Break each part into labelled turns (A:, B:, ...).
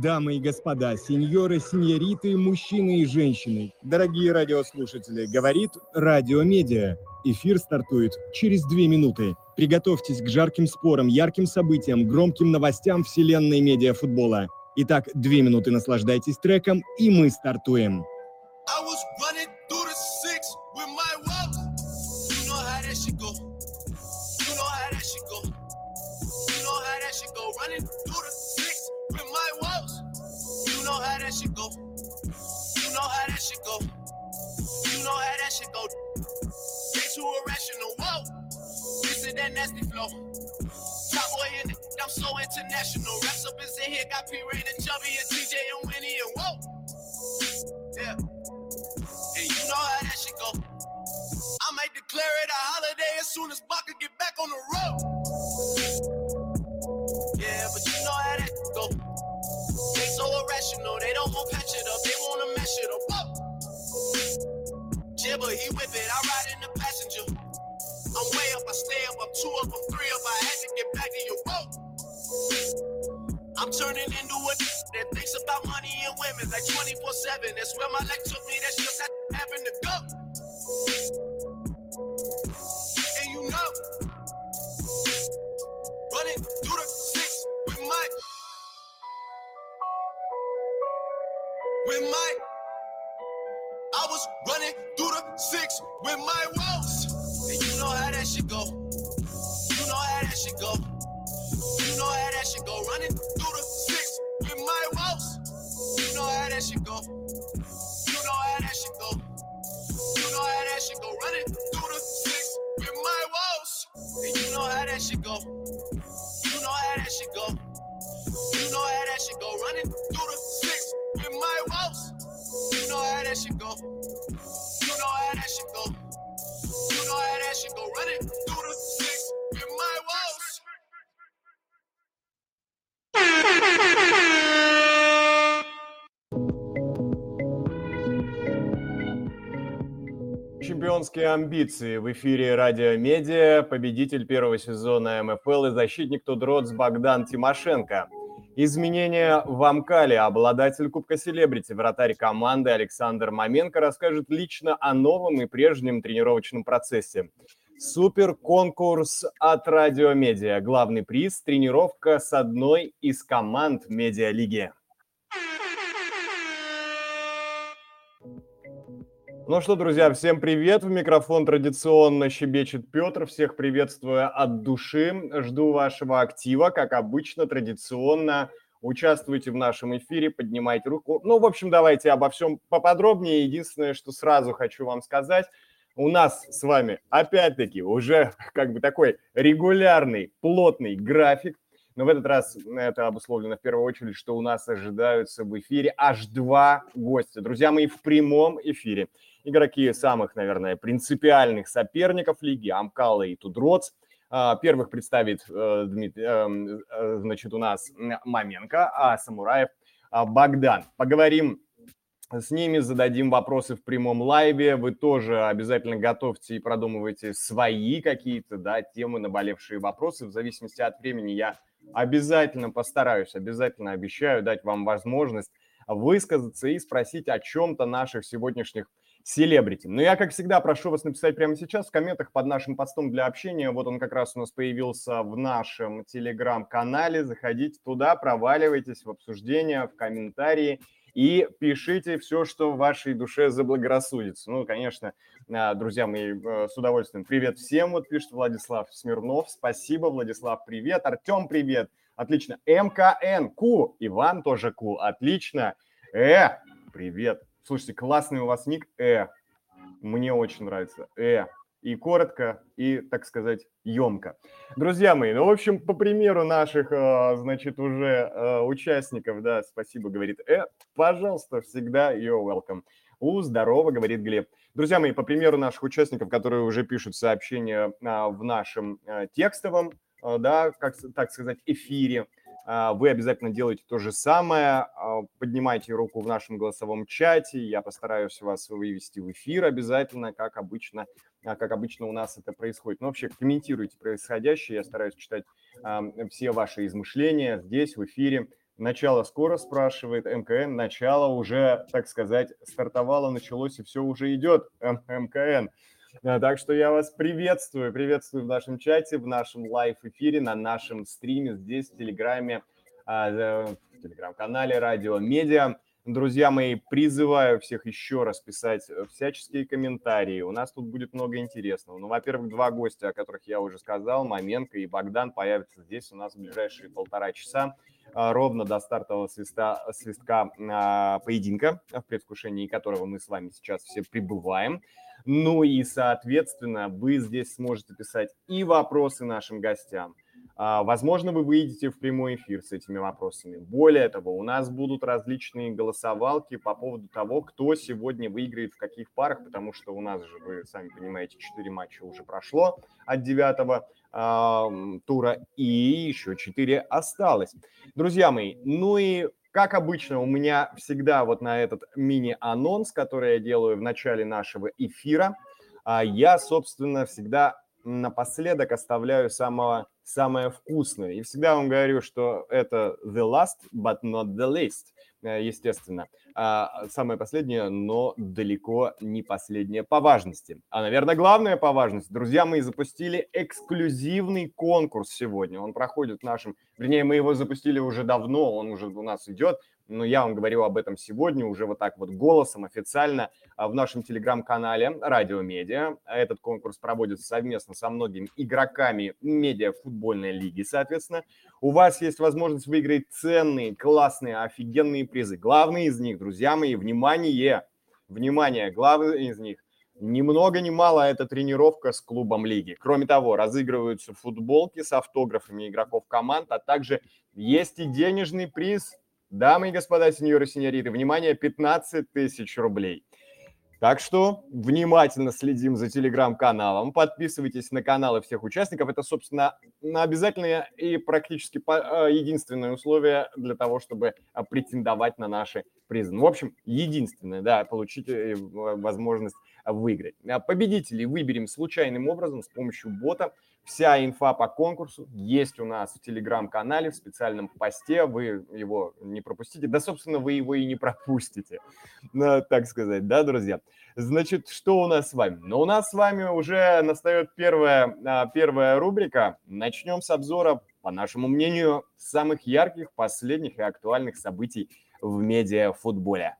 A: Дамы и господа, сеньоры, сеньориты, мужчины и женщины, дорогие радиослушатели, говорит Радио Медиа. Эфир стартует через две минуты. Приготовьтесь к жарким спорам, ярким событиям, громким новостям вселенной медиафутбола. Итак, две минуты наслаждайтесь треком, и мы стартуем. I was I'm so international. Reps up his in here. Got P Ray and Chubby and TJ and Winnie and whoa. Yeah. And you know how that shit go. I might declare it a holiday as soon as Baka get back on the road. Yeah, but you know how that go. They so irrational, they don't want patch it up, they wanna mesh it up. Whoa. Jibber, he whip it, I ride in the passenger. I'm way up, I stay up, I'm two up, I'm three up, I had to get back to your road. I'm turning into a that thinks about money and women like 24 7. That's where my life took me, that's just happened to go. And you know, running through the six with my, with my, I was running through the six with my woes. And you know how that shit go. That shit go. Running through the six with my woes. You know how that shit go. You know how that shit go. You know how that shit go. Running through the six with my woes. And you know how that shit go. You know how that shit go. You know how that shit go. Running through the six with my woes. You know how that shit go. You know how that shit go. You know how that shit go. Running through the six with my woes.
B: Чемпионские амбиции в эфире Радио Медиа, победитель первого сезона МФЛ и защитник 2DROTS Богдан Тимошенко. Изменения в Амкале. Обладатель Кубка Celebrity, вратарь команды Александр Маменко расскажет лично о новом и прежнем тренировочном процессе. Супер конкурс от Радио Медиа. Главный приз – тренировка с одной из команд Медиалиги. Ну что, друзья, всем привет. В микрофон традиционно щебечет Петр. Всех приветствую от души. Жду вашего актива. Как обычно, традиционно участвуйте в нашем эфире, поднимайте руку. Ну, в общем, давайте обо всем поподробнее. Единственное, что сразу хочу вам сказать, у нас с вами, опять-таки, уже как бы такой регулярный, плотный график. Но в этот раз это обусловлено в первую очередь, что у нас ожидаются в эфире аж два гостя. Друзья мои, в прямом эфире игроки самых, наверное, принципиальных соперников лиги, Амкала и Тудроц. Первых представит, значит, у нас Маменко, а Самураев Богдан. Поговорим с ними, зададим вопросы в прямом лайве. Вы тоже обязательно готовьте и продумывайте свои какие-то да, темы, наболевшие вопросы. В зависимости от времени я обязательно постараюсь, обязательно обещаю дать вам возможность высказаться и спросить о чем-то наших сегодняшних селебрити. Но я, как всегда, прошу вас написать прямо сейчас в комментах под нашим постом для общения. Вот он как раз у нас появился в нашем телеграм-канале. Заходите туда, проваливайтесь в обсуждение, в комментарии и пишите все, что в вашей душе заблагорассудится. Ну, конечно, а, друзья мои, э, с удовольствием. Привет всем, вот пишет Владислав Смирнов. Спасибо, Владислав, привет. Артем, привет. Отлично. МКН, Ку. Иван тоже Ку. Отлично. Э, привет. Слушайте, классный у вас ник. Э, мне очень нравится. Э, и коротко, и, так сказать, емко. Друзья мои, ну, в общем, по примеру наших, э, значит, уже э, участников, да, спасибо, говорит Э, пожалуйста, всегда you're welcome. У, здорово, говорит Глеб. Друзья мои, по примеру наших участников, которые уже пишут сообщения а, в нашем а, текстовом, да, как так сказать, эфире, вы обязательно делаете то же самое. Поднимайте руку в нашем голосовом чате. Я постараюсь вас вывести в эфир обязательно, как обычно, как обычно у нас это происходит. Но вообще комментируйте происходящее. Я стараюсь читать все ваши измышления здесь, в эфире. Начало скоро, спрашивает МКН. Начало уже, так сказать, стартовало, началось и все уже идет. МКН. Так что я вас приветствую, приветствую в нашем чате, в нашем лайв-эфире, на нашем стриме здесь, в Телеграме, а, в Телеграм-канале Радио Медиа. Друзья мои, призываю всех еще раз писать э, всяческие комментарии. У нас тут будет много интересного. Ну, во-первых, два гостя, о которых я уже сказал, Маменко и Богдан, появятся здесь у нас в ближайшие полтора часа, а, ровно до стартового свиста, свистка а, поединка, в предвкушении которого мы с вами сейчас все пребываем. Ну и, соответственно, вы здесь сможете писать и вопросы нашим гостям, а, возможно, вы выйдете в прямой эфир с этими вопросами. Более того, у нас будут различные голосовалки по поводу того, кто сегодня выиграет в каких парах, потому что у нас же, вы сами понимаете, 4 матча уже прошло от 9 э, тура, и еще 4 осталось. Друзья мои, ну и как обычно, у меня всегда вот на этот мини-анонс, который я делаю в начале нашего эфира, а, я, собственно, всегда напоследок оставляю самого, самое вкусное. И всегда вам говорю, что это the last, but not the least, естественно. А самое последнее, но далеко не последнее по важности. А, наверное, главное по важности. Друзья, мы запустили эксклюзивный конкурс сегодня. Он проходит в нашем... Вернее, мы его запустили уже давно, он уже у нас идет но я вам говорю об этом сегодня уже вот так вот голосом официально а, в нашем телеграм-канале Радио Медиа. Этот конкурс проводится совместно со многими игроками медиа футбольной лиги, соответственно. У вас есть возможность выиграть ценные, классные, офигенные призы. Главный из них, друзья мои, внимание, внимание, главный из них ни много ни мало это тренировка с клубом лиги. Кроме того, разыгрываются футболки с автографами игроков команд, а также есть и денежный приз Дамы и господа, сеньоры сеньориты, внимание, 15 тысяч рублей. Так что внимательно следим за телеграм-каналом, подписывайтесь на каналы всех участников. Это, собственно, обязательное и практически э, единственное условие для того, чтобы а, претендовать на наши призы. В общем, единственное, да, получить э, возможность выиграть. Победителей выберем случайным образом с помощью бота. Вся инфа по конкурсу есть у нас в телеграм-канале, в специальном посте. Вы его не пропустите. Да, собственно, вы его и не пропустите, ну, так сказать, да, друзья? Значит, что у нас с вами? Ну, у нас с вами уже настает первая, а, первая рубрика. Начнем с обзора, по нашему мнению, самых ярких, последних и актуальных событий в медиафутболе.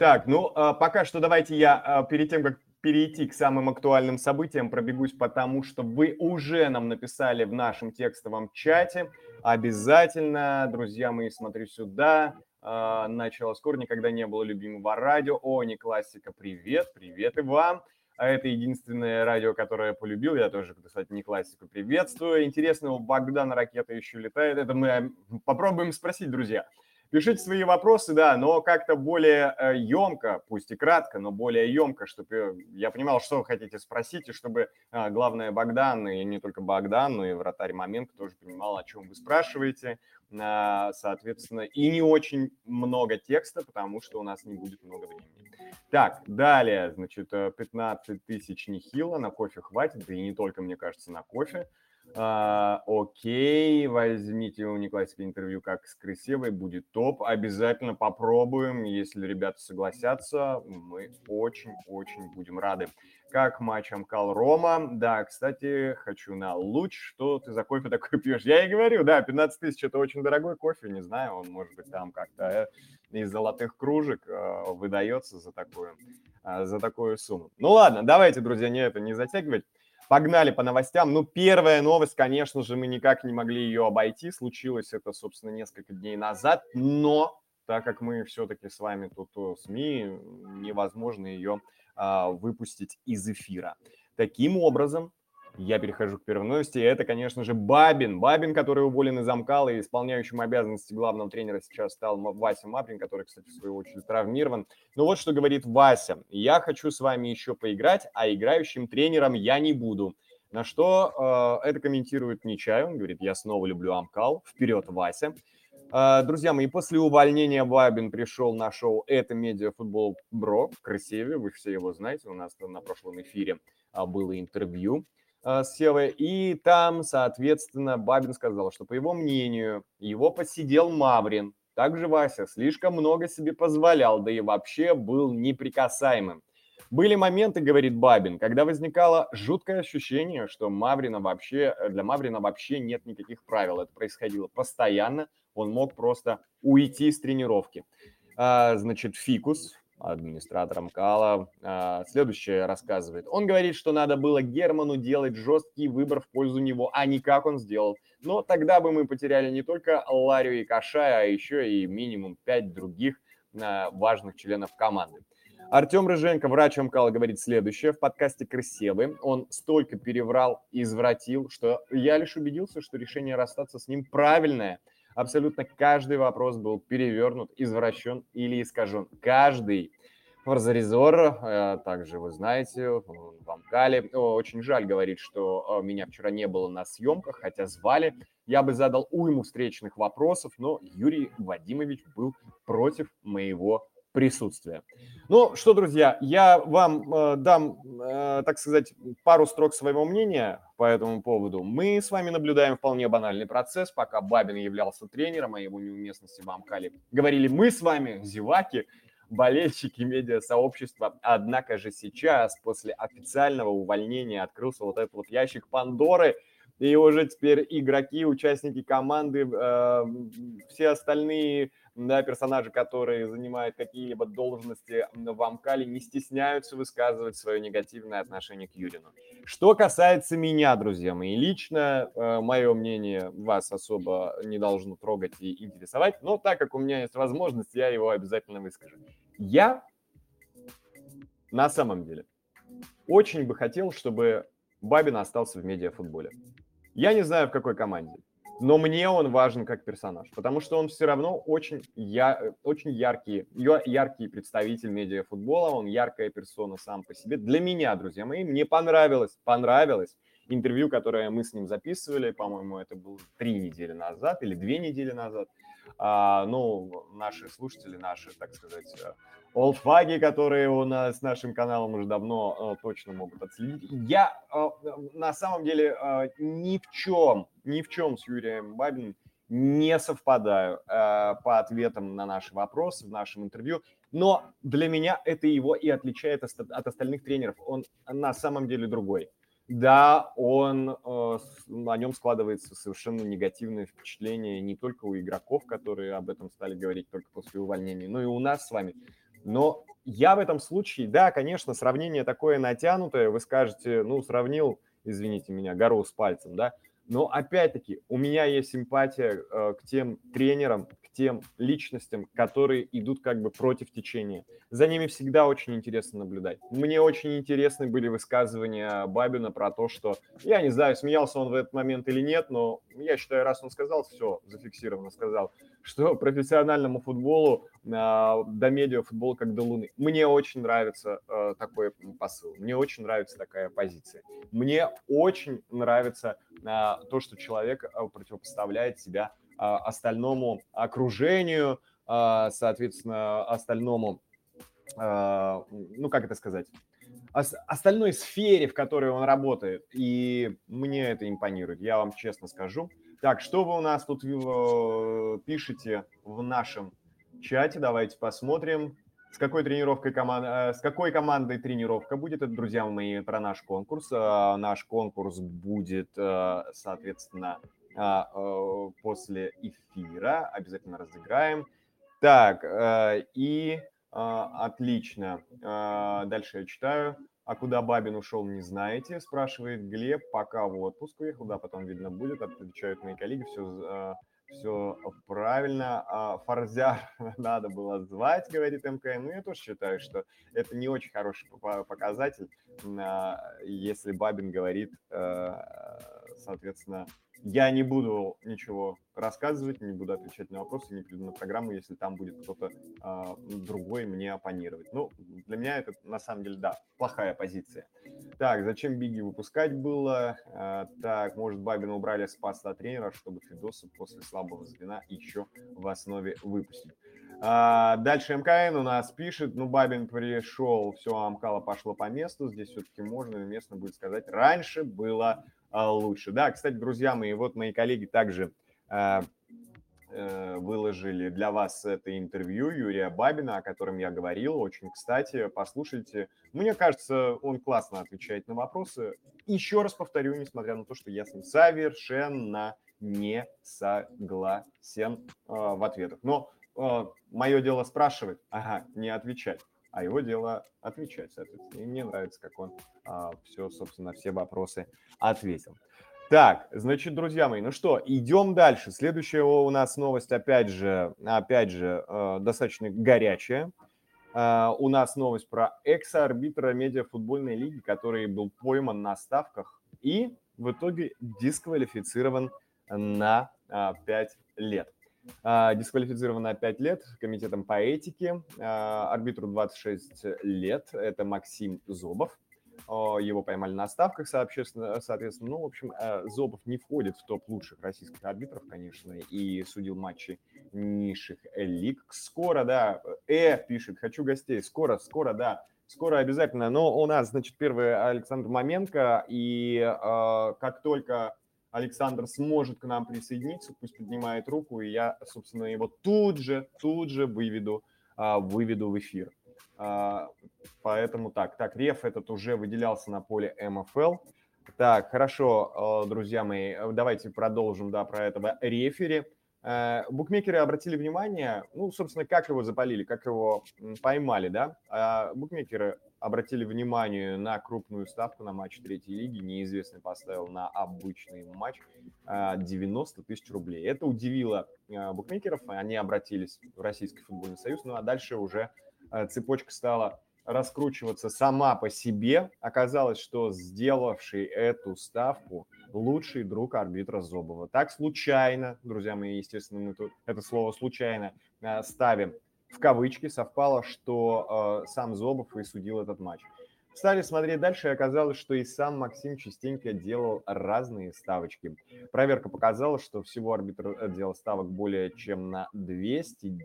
B: Так, ну, а, пока что давайте я а, перед тем, как перейти к самым актуальным событиям, пробегусь потому, что вы уже нам написали в нашем текстовом чате. Обязательно, друзья мои, смотрю сюда. А, начало скоро, никогда не было любимого радио. О, не классика, привет, привет и вам. А это единственное радио, которое я полюбил. Я тоже, кстати, не классику приветствую. Интересно, у Богдана ракета еще летает. Это мы попробуем спросить, друзья. Пишите свои вопросы, да, но как-то более емко, э, пусть и кратко, но более емко, чтобы я понимал, что вы хотите спросить, и чтобы, а, главное, Богдан, и не только Богдан, но и вратарь Маменко тоже понимал, о чем вы спрашиваете, а, соответственно, и не очень много текста, потому что у нас не будет много времени. Так, далее, значит, 15 э, тысяч нехило, на кофе хватит, да и не только, мне кажется, на кофе. А, окей, возьмите у Никласика интервью как с Крысевой, будет топ. Обязательно попробуем, если ребята согласятся, мы очень-очень будем рады. Как матч Амкал Рома. Да, кстати, хочу на луч. Что ты за кофе такой пьешь? Я и говорю, да, 15 тысяч – это очень дорогой кофе, не знаю, он может быть там как-то э, из золотых кружек э, выдается за такую, э, за такую сумму. Ну ладно, давайте, друзья, не это не затягивать. Погнали по новостям. Ну, первая новость, конечно же, мы никак не могли ее обойти. Случилось это, собственно, несколько дней назад. Но, так как мы все-таки с вами тут СМИ, невозможно ее а, выпустить из эфира. Таким образом, я перехожу к первой новости. Это, конечно же, Бабин. Бабин, который уволен из Амкала и исполняющим обязанности главного тренера сейчас стал Вася Маприн, который, кстати, в свою очередь травмирован. Ну вот что говорит Вася. Я хочу с вами еще поиграть, а играющим тренером я не буду. На что э, это комментирует Нечай. Он говорит, я снова люблю Амкал. Вперед, Вася. Э, друзья мои, после увольнения Бабин пришел на шоу «Это медиа футбол Бро» в Красиве. Вы все его знаете. У нас на прошлом эфире а, было интервью с Севой, и там, соответственно, Бабин сказал, что, по его мнению, его посидел Маврин, также Вася слишком много себе позволял, да и вообще был неприкасаемым. Были моменты, говорит Бабин, когда возникало жуткое ощущение, что Маврина вообще, для Маврина вообще нет никаких правил. Это происходило постоянно, он мог просто уйти с тренировки. А, значит, Фикус, администратором Кала, а, следующее рассказывает. Он говорит, что надо было Герману делать жесткий выбор в пользу него, а не как он сделал. Но тогда бы мы потеряли не только Ларию и Кашая, а еще и минимум пять других а, важных членов команды. Артем Рыженко, врач МКАЛ, говорит следующее. В подкасте «Красивый» он столько переврал и извратил, что я лишь убедился, что решение расстаться с ним правильное. Абсолютно каждый вопрос был перевернут, извращен или искажен. Каждый. Форзаризор, э, также вы знаете, в Амкале. Очень жаль, говорит, что э, меня вчера не было на съемках, хотя звали. Я бы задал уйму встречных вопросов, но Юрий Вадимович был против моего присутствия. Ну что, друзья, я вам э, дам, э, так сказать, пару строк своего мнения по этому поводу. Мы с вами наблюдаем вполне банальный процесс, пока Бабин являлся тренером, о его неуместности в Амкале. Говорили мы с вами, зеваки, болельщики медиасообщества. Однако же сейчас, после официального увольнения, открылся вот этот вот ящик Пандоры – и уже теперь игроки, участники команды, э, все остальные да, персонажи, которые занимают какие-либо должности в Амкале, не стесняются высказывать свое негативное отношение к Юрину. Что касается меня, друзья мои, лично э, мое мнение вас особо не должно трогать и интересовать, но так как у меня есть возможность, я его обязательно выскажу. Я на самом деле очень бы хотел, чтобы Бабин остался в медиафутболе. Я не знаю, в какой команде, но мне он важен как персонаж, потому что он все равно очень, я, очень яркий, яркий представитель медиафутбола, он яркая персона сам по себе. Для меня, друзья мои, мне понравилось, понравилось интервью, которое мы с ним записывали, по-моему, это было три недели назад или две недели назад. А, ну, наши слушатели, наши, так сказать, олдфаги, которые у нас с нашим каналом уже давно э, точно могут отследить. Я э, на самом деле э, ни в чем, ни в чем с Юрием Бабиным не совпадаю э, по ответам на наши вопросы в нашем интервью, но для меня это его и отличает от остальных тренеров. Он на самом деле другой. Да, он, э, на нем складывается совершенно негативное впечатление не только у игроков, которые об этом стали говорить только после увольнения, но и у нас с вами. Но я в этом случае, да, конечно, сравнение такое натянутое, вы скажете, ну, сравнил, извините меня, гору с пальцем, да, но опять-таки у меня есть симпатия э, к тем тренерам, тем личностям, которые идут как бы против течения. За ними всегда очень интересно наблюдать. Мне очень интересны были высказывания Бабина про то, что, я не знаю, смеялся он в этот момент или нет, но я считаю, раз он сказал, все, зафиксированно сказал, что профессиональному футболу, а, до медиафутбола как до Луны. Мне очень нравится а, такой посыл, мне очень нравится такая позиция. Мне очень нравится а, то, что человек противопоставляет себя остальному окружению, соответственно, остальному, ну как это сказать, остальной сфере, в которой он работает. И мне это импонирует, я вам честно скажу. Так, что вы у нас тут э, пишете в нашем чате? Давайте посмотрим. С какой тренировкой команда, э, с какой командой тренировка будет? Это, друзья мои, про наш конкурс. Э, наш конкурс будет, соответственно, после эфира. Обязательно разыграем. Так, и отлично. Дальше я читаю. А куда Бабин ушел, не знаете, спрашивает Глеб. Пока в отпуск уехал, да, потом видно будет, отвечают мои коллеги, все, все правильно. А Фарзяр надо было звать, говорит МКН. Ну, я тоже считаю, что это не очень хороший показатель, а, если Бабин говорит, э, соответственно, я не буду ничего рассказывать, не буду отвечать на вопросы, не приду на программу, если там будет кто-то э, другой мне оппонировать. Ну, для меня это на самом деле, да, плохая позиция. Так, зачем Биги выпускать было? А, так, может, Бабина убрали с поста тренера, чтобы Федоса после слабого звена еще в основе выпустить. А, дальше МКН у нас пишет, ну, Бабин пришел, все, Амкала пошло по месту, здесь все-таки можно местно будет сказать, раньше было лучше. Да, кстати, друзья мои, вот мои коллеги также а, Э, выложили для вас это интервью Юрия Бабина, о котором я говорил. Очень кстати, послушайте. Мне кажется, он классно отвечает на вопросы. Еще раз повторю, несмотря на то, что я с ним совершенно не согласен э, в ответах. Но э, мое дело спрашивать, ага, не отвечать. А его дело отвечать, соответственно. И мне нравится, как он э, все, собственно, все вопросы ответил. Так, значит, друзья мои, ну что, идем дальше. Следующая у нас новость, опять же, опять же, э, достаточно горячая. Э, у нас новость про экс-арбитра медиафутбольной лиги, который был пойман на ставках и в итоге дисквалифицирован на э, 5 лет. Э, дисквалифицирован на 5 лет комитетом по этике. Э, арбитру 26 лет, это Максим Зобов его поймали на ставках, соответственно. Ну, в общем, э, Зобов не входит в топ лучших российских арбитров, конечно, и судил матчи низших лиг. Скоро, да, э, пишет, хочу гостей, скоро, скоро, да, скоро обязательно. Но у нас, значит, первый Александр Маменко, и э, как только Александр сможет к нам присоединиться, пусть поднимает руку, и я, собственно, его тут же, тут же выведу, э, выведу в эфир. А, поэтому так, так, реф этот уже выделялся на поле МФЛ. Так, хорошо, э, друзья мои, давайте продолжим, да, про этого рефери. Э, букмекеры обратили внимание, ну, собственно, как его запалили, как его поймали, да. А букмекеры обратили внимание на крупную ставку на матч третьей лиги. Неизвестный поставил на обычный матч 90 э, тысяч рублей. Это удивило букмекеров, они обратились в Российский футбольный союз, ну а дальше уже Э, цепочка стала раскручиваться сама по себе. Оказалось, что сделавший эту ставку лучший друг арбитра Зобова. Так случайно, друзья мои, естественно, мы тут это слово случайно ставим в кавычки, совпало, что э, сам Зобов и судил этот матч. Стали смотреть дальше, и оказалось, что и сам Максим частенько делал разные ставочки. Проверка показала, что всего арбитр делал ставок более чем на 200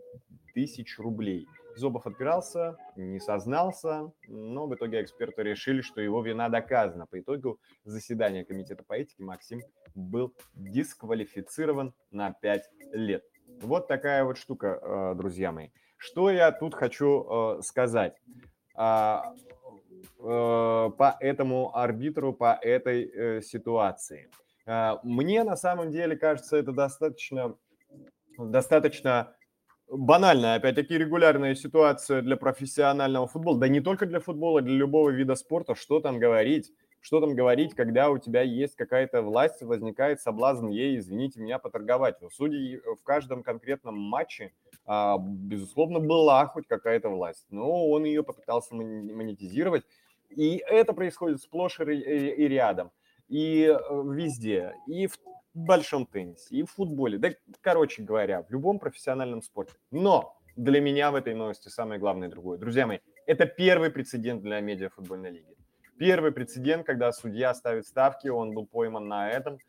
B: тысяч рублей – Зобов отпирался, не сознался, но в итоге эксперты решили, что его вина доказана. По итогу заседания комитета по этике Максим был дисквалифицирован на 5 лет. Вот такая вот штука, э, друзья мои. Что я тут хочу э, сказать? А, э, по этому арбитру, по этой ситуации? Мне на самом деле кажется, это достаточно, достаточно банальная, опять-таки, регулярная ситуация для профессионального футбола, да не только для футбола, для любого вида спорта, что там говорить, что там говорить, когда у тебя есть какая-то власть, возникает соблазн ей, извините меня, поторговать. У судей в каждом конкретном матче, а, безусловно, была хоть какая-то власть, но он ее попытался монетизировать, и это происходит сплошь и рядом, и э, везде, и в большом теннисе, и в футболе, да, короче говоря, в любом профессиональном спорте. Но для меня в этой новости самое главное другое. Друзья мои, это первый прецедент для медиафутбольной лиги. Первый прецедент, когда судья ставит ставки, он был пойман на этом.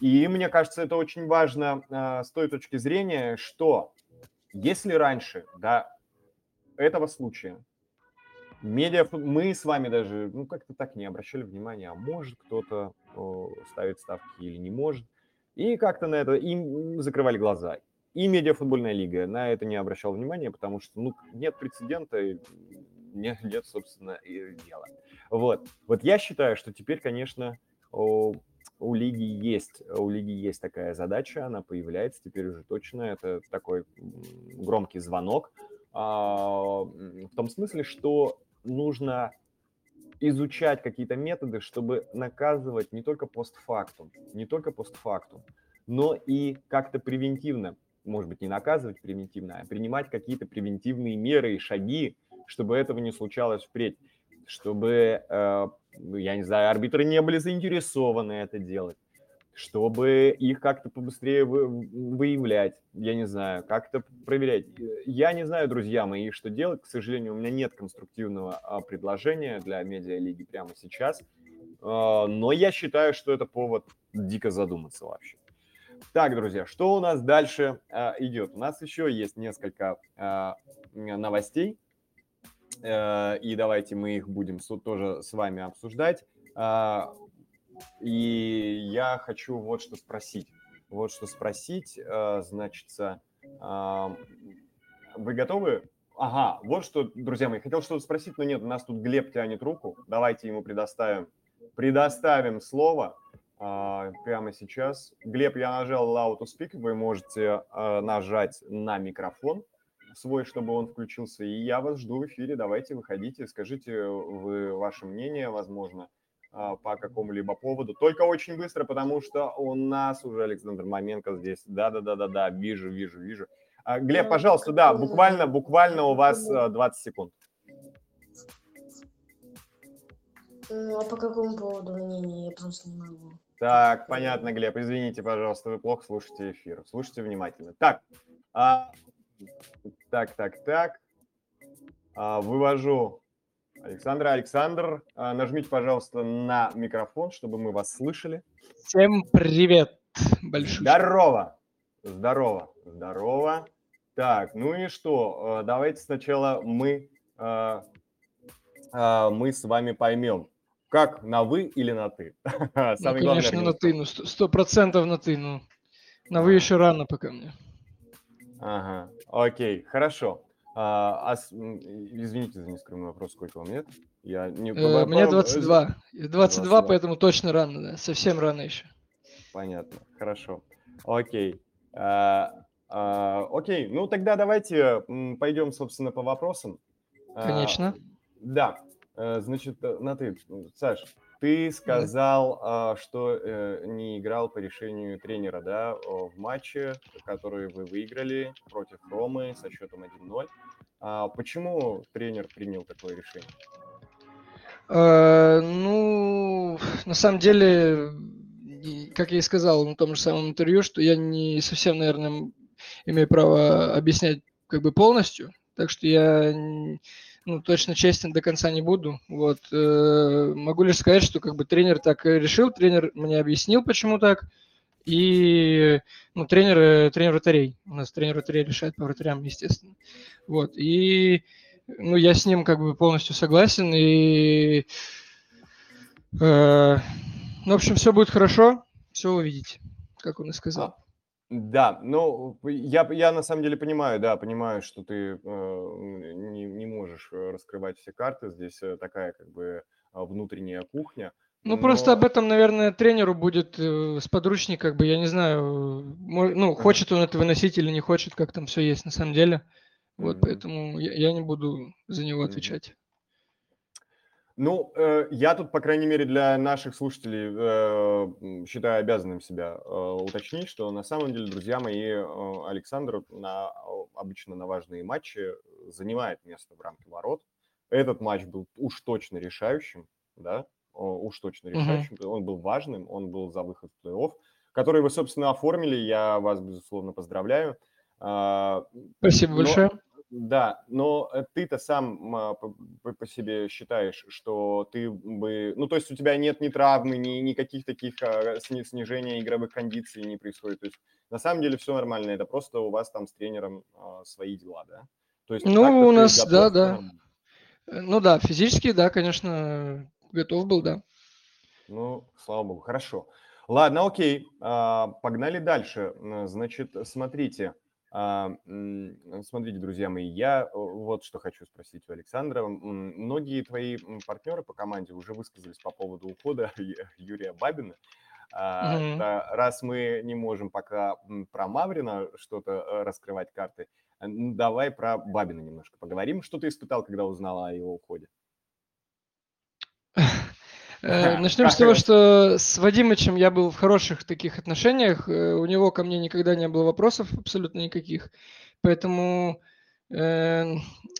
B: И мне кажется, это очень важно э, с той точки зрения, что если раньше до этого случая медиа, мы с вами даже, ну, как-то так не обращали внимания, а может кто-то ставит ставки или не может. И как-то на это им закрывали глаза. И медиафутбольная лига на это не обращала внимания, потому что, ну, нет прецедента, нет, нет собственно, и дела. Вот. Вот я считаю, что теперь, конечно, у, у лиги есть, у лиги есть такая задача, она появляется теперь уже точно. Это такой громкий звонок а, в том смысле, что нужно изучать какие-то методы, чтобы наказывать не только постфактум, не только постфактум, но и как-то превентивно, может быть, не наказывать превентивно, а принимать какие-то превентивные меры и шаги, чтобы этого не случалось впредь, чтобы, э, я не знаю, арбитры не были заинтересованы это делать. чтобы их как-то побыстрее выявлять, я не знаю, как-то проверять. Я не знаю, друзья мои, что делать. К сожалению, у меня нет конструктивного а, предложения для медиалиги прямо сейчас. А, но я считаю, что это повод дико задуматься вообще. Так, друзья, что у нас дальше а, идет? У нас еще есть несколько новостей, э, и давайте мы их будем тоже с вами обсуждать. И я хочу вот что спросить. Вот что спросить, э, значит, вы готовы? Ага, вот что, друзья мои, хотел что-то спросить, но нет, у нас тут Глеб тянет руку. Давайте ему предоставим, предоставим слово а, прямо сейчас. Глеб, я нажал Allow to Speak, вы можете э, нажать на микрофон свой, чтобы он включился, и я вас жду в эфире. Давайте выходите, скажите вы ваше мнение, возможно, а, по какому-либо поводу. Только очень быстро, потому что у нас уже Александр Маменко здесь. Да-да-да-да-да, вижу, вижу, вижу. А, Глеб, пожалуйста, да, буквально, буквально у вас 20 а, секунд.
C: Ну, а по какому поводу мнение? Я просто не могу.
B: Так, понятно, Глеб, извините, пожалуйста, вы плохо слушаете эфир. Слушайте внимательно. Так, а, так, так, так. А, вывожу Александр, Александр, а, нажмите, пожалуйста, на микрофон, чтобы мы вас слышали.
D: Всем привет большой.
B: Здорово, здорово, здорово. Так, ну и что, а, давайте сначала мы, мы с вами поймем, как на вы или на ты?
D: Ну, конечно, на ты, ну сто процентов на ты, ну на вы еще рано пока мне.
B: Ага, окей, хорошо. А, а, извините за нескромный вопрос, сколько вам лет?
D: Я не... Э, мне 22. 22, 22, поэтому точно рано, да. Совсем рано еще.
B: Понятно, хорошо. Окей. А, а, окей, ну тогда давайте пойдем, собственно, по вопросам.
D: А, Конечно. А,
B: да, э, значит, э, на ты, Саш, ты сказал, да. что э, не играл по решению тренера, да, в матче, который вы выиграли против Ромы со счетом 1-0. А почему тренер принял такое решение?
D: Э, ну, на самом деле, как я и сказал на том же самом интервью, что я не совсем, наверное, имею право объяснять как бы полностью, так что я ну, точно честен до конца не буду. Вот. Э, могу лишь сказать, что как бы тренер так решил, тренер мне объяснил, почему так. И ну, тренер, тренер вратарей. У нас тренер вратарей решает по вратарям, естественно. Вот. И ну, я с ним как бы полностью согласен. И э, ну, в общем, все будет хорошо, все увидите, как он и сказал.
B: Да, ну, я, я на самом деле понимаю, да, понимаю, что ты э, не, не можешь э, раскрывать все карты. Здесь э, такая как бы а, внутренняя кухня.
D: Ну, но... просто об этом, наверное, тренеру будет э, с подручник, как бы, я не знаю, мой, ну, хочет он это выносить или не хочет, как там все есть на самом деле. Вот, mm-hmm. поэтому я, я не буду за него отвечать.
B: Ну, э, я тут, по крайней мере, для наших слушателей э, считаю обязанным себя э, уточнить, что на самом деле, друзья мои, э, Александр на, обычно на важные матчи занимает место в рамке ворот. Этот матч был уж точно решающим, да, уж точно решающим. Mm-hmm. Он был важным, он был за выход в плей-офф, который вы, собственно, оформили. Я вас, безусловно, поздравляю.
D: А, Спасибо Но... большое.
B: Да, но э, ты-то сам а, по, по себе считаешь, что ты бы... Ну, то есть у тебя нет ни травмы, ни никаких таких а, снижения игровых кондиций не происходит. То есть на самом деле все нормально, это просто у вас там с тренером а, свои дела, да?
D: То есть, ну, у нас, да, да. Нормально. Э, ну да, физически, да, конечно, готов был, да.
B: Ну, слава богу, хорошо. Ладно, окей, погнали дальше. Значит, смотрите, смотрите, друзья мои, я вот что хочу спросить у Александра. Многие твои партнеры по команде уже высказались по поводу ухода Юрия Бабина. Mm-hmm. Раз мы не можем пока про Маврина что-то э, раскрывать карты, давай про Бабина немножко поговорим. Что ты испытал, когда узнала о его уходе?
D: Э, Начнем с того, что с Вадимычем я был в хороших таких отношениях. Э, у него ко мне никогда не было вопросов абсолютно никаких. Поэтому, э,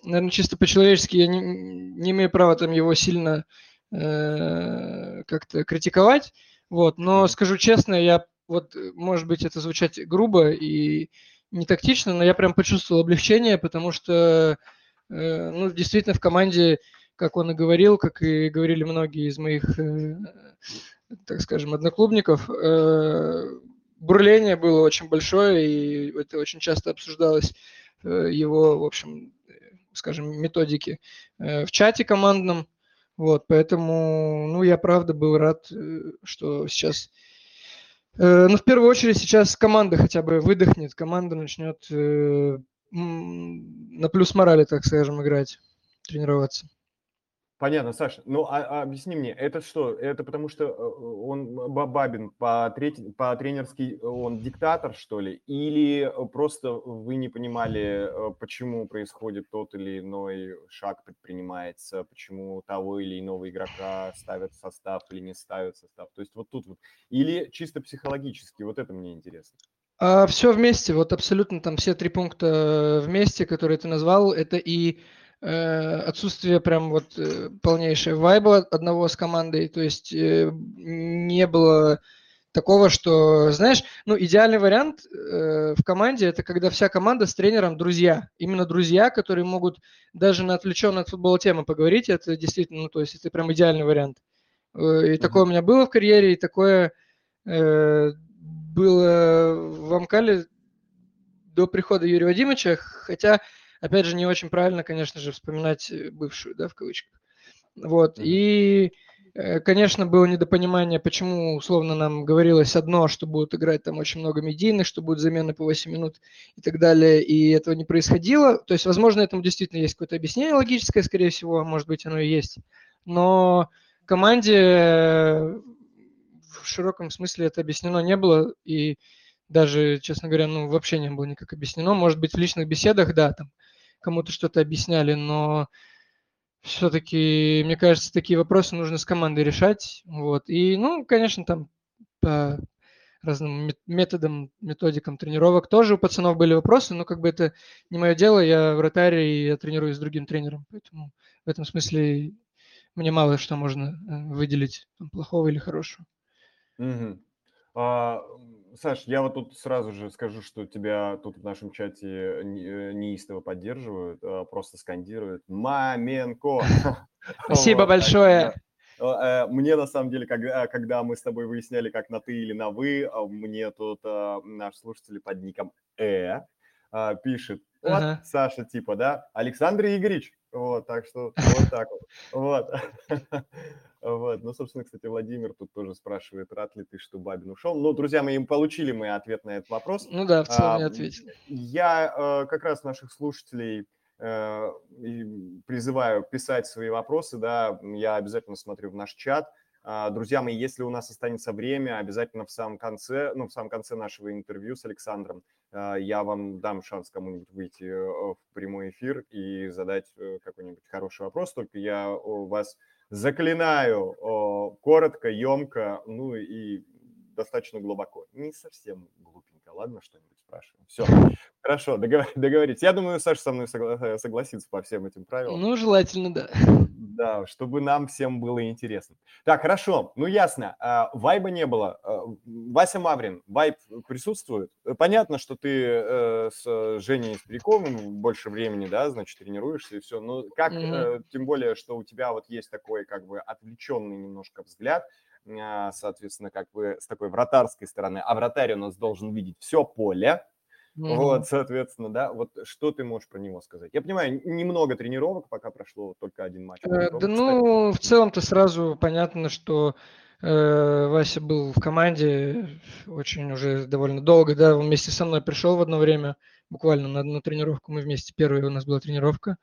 D: наверное, чисто по-человечески я не, не имею права там его сильно как-то критиковать. Вот, но скажу честно, я вот, может быть, это звучать грубо и не тактично, но я прям почувствовал облегчение, потому что, ну, действительно в команде, как он и говорил, как и говорили многие из моих, э, так скажем, одноклубников, э, бурление было очень большое, и это очень часто обсуждалось его, в общем, скажем, методики в чате командном. Вот, поэтому, ну, я правда был рад, что сейчас Э, ну, в первую очередь сейчас команда хотя бы выдохнет, команда начнет э, на плюс морали, так скажем, играть, тренироваться.
B: Понятно, Саша. Ну, а, а объясни мне, это что? Это потому что э, он Бабин по, треть, по тренерский, он диктатор, что ли? Или просто вы не понимали, э, почему происходит тот или иной шаг предпринимается, почему того или иного игрока ставят в состав или не ставят в состав? То есть вот тут вот. Или чисто психологически, вот это мне интересно.
D: А, все вместе, вот абсолютно там все три пункта вместе, которые ты назвал, это и Э, отсутствие прям вот э, полнейшее вайба одного с командой, то есть э, не было такого, что, знаешь, ну, идеальный вариант э, в команде это когда вся команда с тренером друзья. Именно друзья, которые могут даже на отвлеченную от футбола темы поговорить. Это действительно, ну, то есть это прям идеальный вариант. И mm-hmm. такое у меня было в карьере, и такое э, было в Амкале до прихода Юрия Вадимовича, хотя Опять же, не очень правильно, конечно же, вспоминать э, бывшую, да, в кавычках. Вот. И, э, конечно, было недопонимание, почему, условно, нам говорилось одно, что будут играть там очень много медийных, что будут замены по 8 минут и так далее, и этого не происходило. То есть, возможно, этому действительно есть какое-то объяснение логическое, скорее всего, может быть, оно и есть. Но команде в широком смысле это объяснено не было, и даже, честно говоря, ну, вообще не было никак объяснено. Может быть, в личных беседах, да, там кому-то что-то объясняли, но все-таки, мне кажется, такие вопросы нужно с командой решать. Вот. И, ну, конечно, там по разным методам, методикам тренировок тоже у пацанов были вопросы, но как бы это не мое дело, я вратарь и я тренируюсь с другим тренером, поэтому в этом смысле мне мало что можно э, выделить плохого или хорошего.
B: Угу. А, Саш, я вот тут сразу же скажу, что тебя тут в нашем чате э, неистово поддерживают, а, просто скандируют «Маменко!».
D: Спасибо большое.
B: Э, мне на самом деле, когда, когда мы с тобой выясняли, как на ты или на вы, а, мне тут а, наш слушатель под ником Э пишет, вот, ага. Саша, типа, да, Александр Игоревич, вот, так что вот так вот, вот. Вот. Ну, собственно, кстати, Владимир тут тоже спрашивает, рад ли ты, что Бабин ушел. Ну, друзья мои, получили мы ответ на этот вопрос.
D: Ну да, в целом а, я ответил.
B: Я э, как раз наших слушателей э, призываю писать свои вопросы, да, я обязательно смотрю в наш чат. А, друзья мои, если у нас останется время, обязательно в самом конце, ну, в самом конце нашего интервью с Александром а, я вам дам шанс кому-нибудь выйти э, в прямой эфир и задать э, какой-нибудь хороший вопрос, только я вас Заклинаю коротко, емко, ну и достаточно глубоко. Не совсем глупенько, ладно, что-нибудь спрашиваем. Все, хорошо, договор, договорились. Я думаю, Саша со мной согла- согласится по всем этим правилам.
D: Ну, желательно, да.
B: Да, чтобы нам всем было интересно. Так, хорошо, ну ясно. А, вайба не было. А, Вася Маврин, вайб присутствует? Понятно, что ты э, с Женей Спиряковым больше времени, да, значит, тренируешься и все. Но как, mm-hmm. тем более, что у тебя вот есть такой как бы отвлеченный немножко взгляд, соответственно, как бы с такой вратарской стороны, а вратарь у нас должен видеть все поле, Mm-hmm. Вот, соответственно, да, вот что ты можешь про него сказать? Я понимаю, немного тренировок пока прошло, только один матч.
D: Э, да, ну, в целом-то сразу понятно, что э, Вася был в команде очень уже довольно долго, да, он вместе со мной пришел в одно время, буквально на одну тренировку, мы вместе, первая у нас была тренировка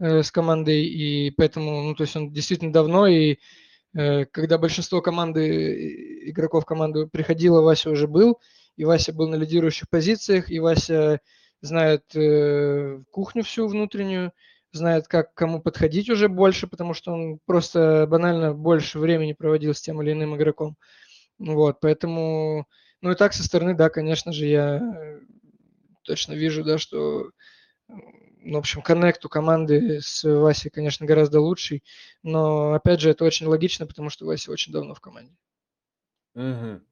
D: э, с командой, и поэтому, ну, то есть он действительно давно, и э, когда большинство команды, игроков команды приходило, Вася уже был, и Вася был на лидирующих позициях, и Вася знает э, кухню всю внутреннюю, знает, как кому подходить уже больше, потому что он просто банально больше времени проводил с тем или иным игроком. Вот, поэтому, ну и так со стороны, да, конечно же, я э, точно вижу, да, что, в общем, коннект у команды с Васей, конечно, гораздо лучший, но, опять же, это очень логично, потому что Вася очень давно в команде.
B: Мгм.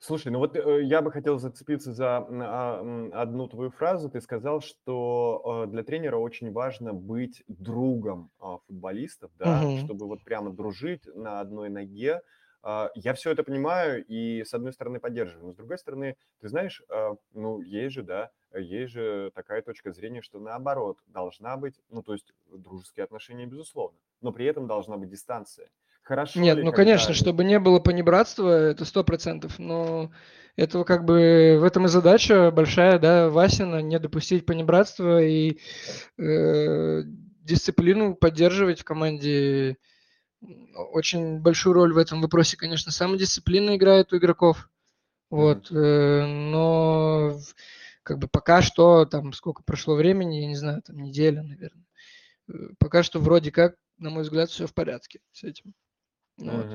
B: Слушай, ну вот э, я бы хотел зацепиться за а, одну твою фразу. Ты сказал, что э, для тренера очень важно быть другом а, футболистов, да,
D: Мгм.
B: чтобы вот прямо дружить на одной ноге. А, Я все это понимаю и с одной стороны поддерживаю, но с другой стороны, ты знаешь, а, ну есть же, да, есть же такая точка зрения, что наоборот должна быть, ну то есть дружеские отношения безусловно, но при этом должна быть дистанция. Хорошо
D: Нет,
B: ли,
D: ну
B: когда
D: конечно, чтобы не было понебратства, это сто процентов, но этого как бы в этом и задача большая, да, Васина, не допустить понебратства и э, дисциплину поддерживать в команде. Очень большую роль в этом вопросе, конечно, самодисциплина играет у игроков, вот, э, но как бы пока что, там, сколько прошло времени, я не знаю, там, неделя, наверное, э, пока что вроде как, на мой взгляд, все в порядке с этим. Ну вот.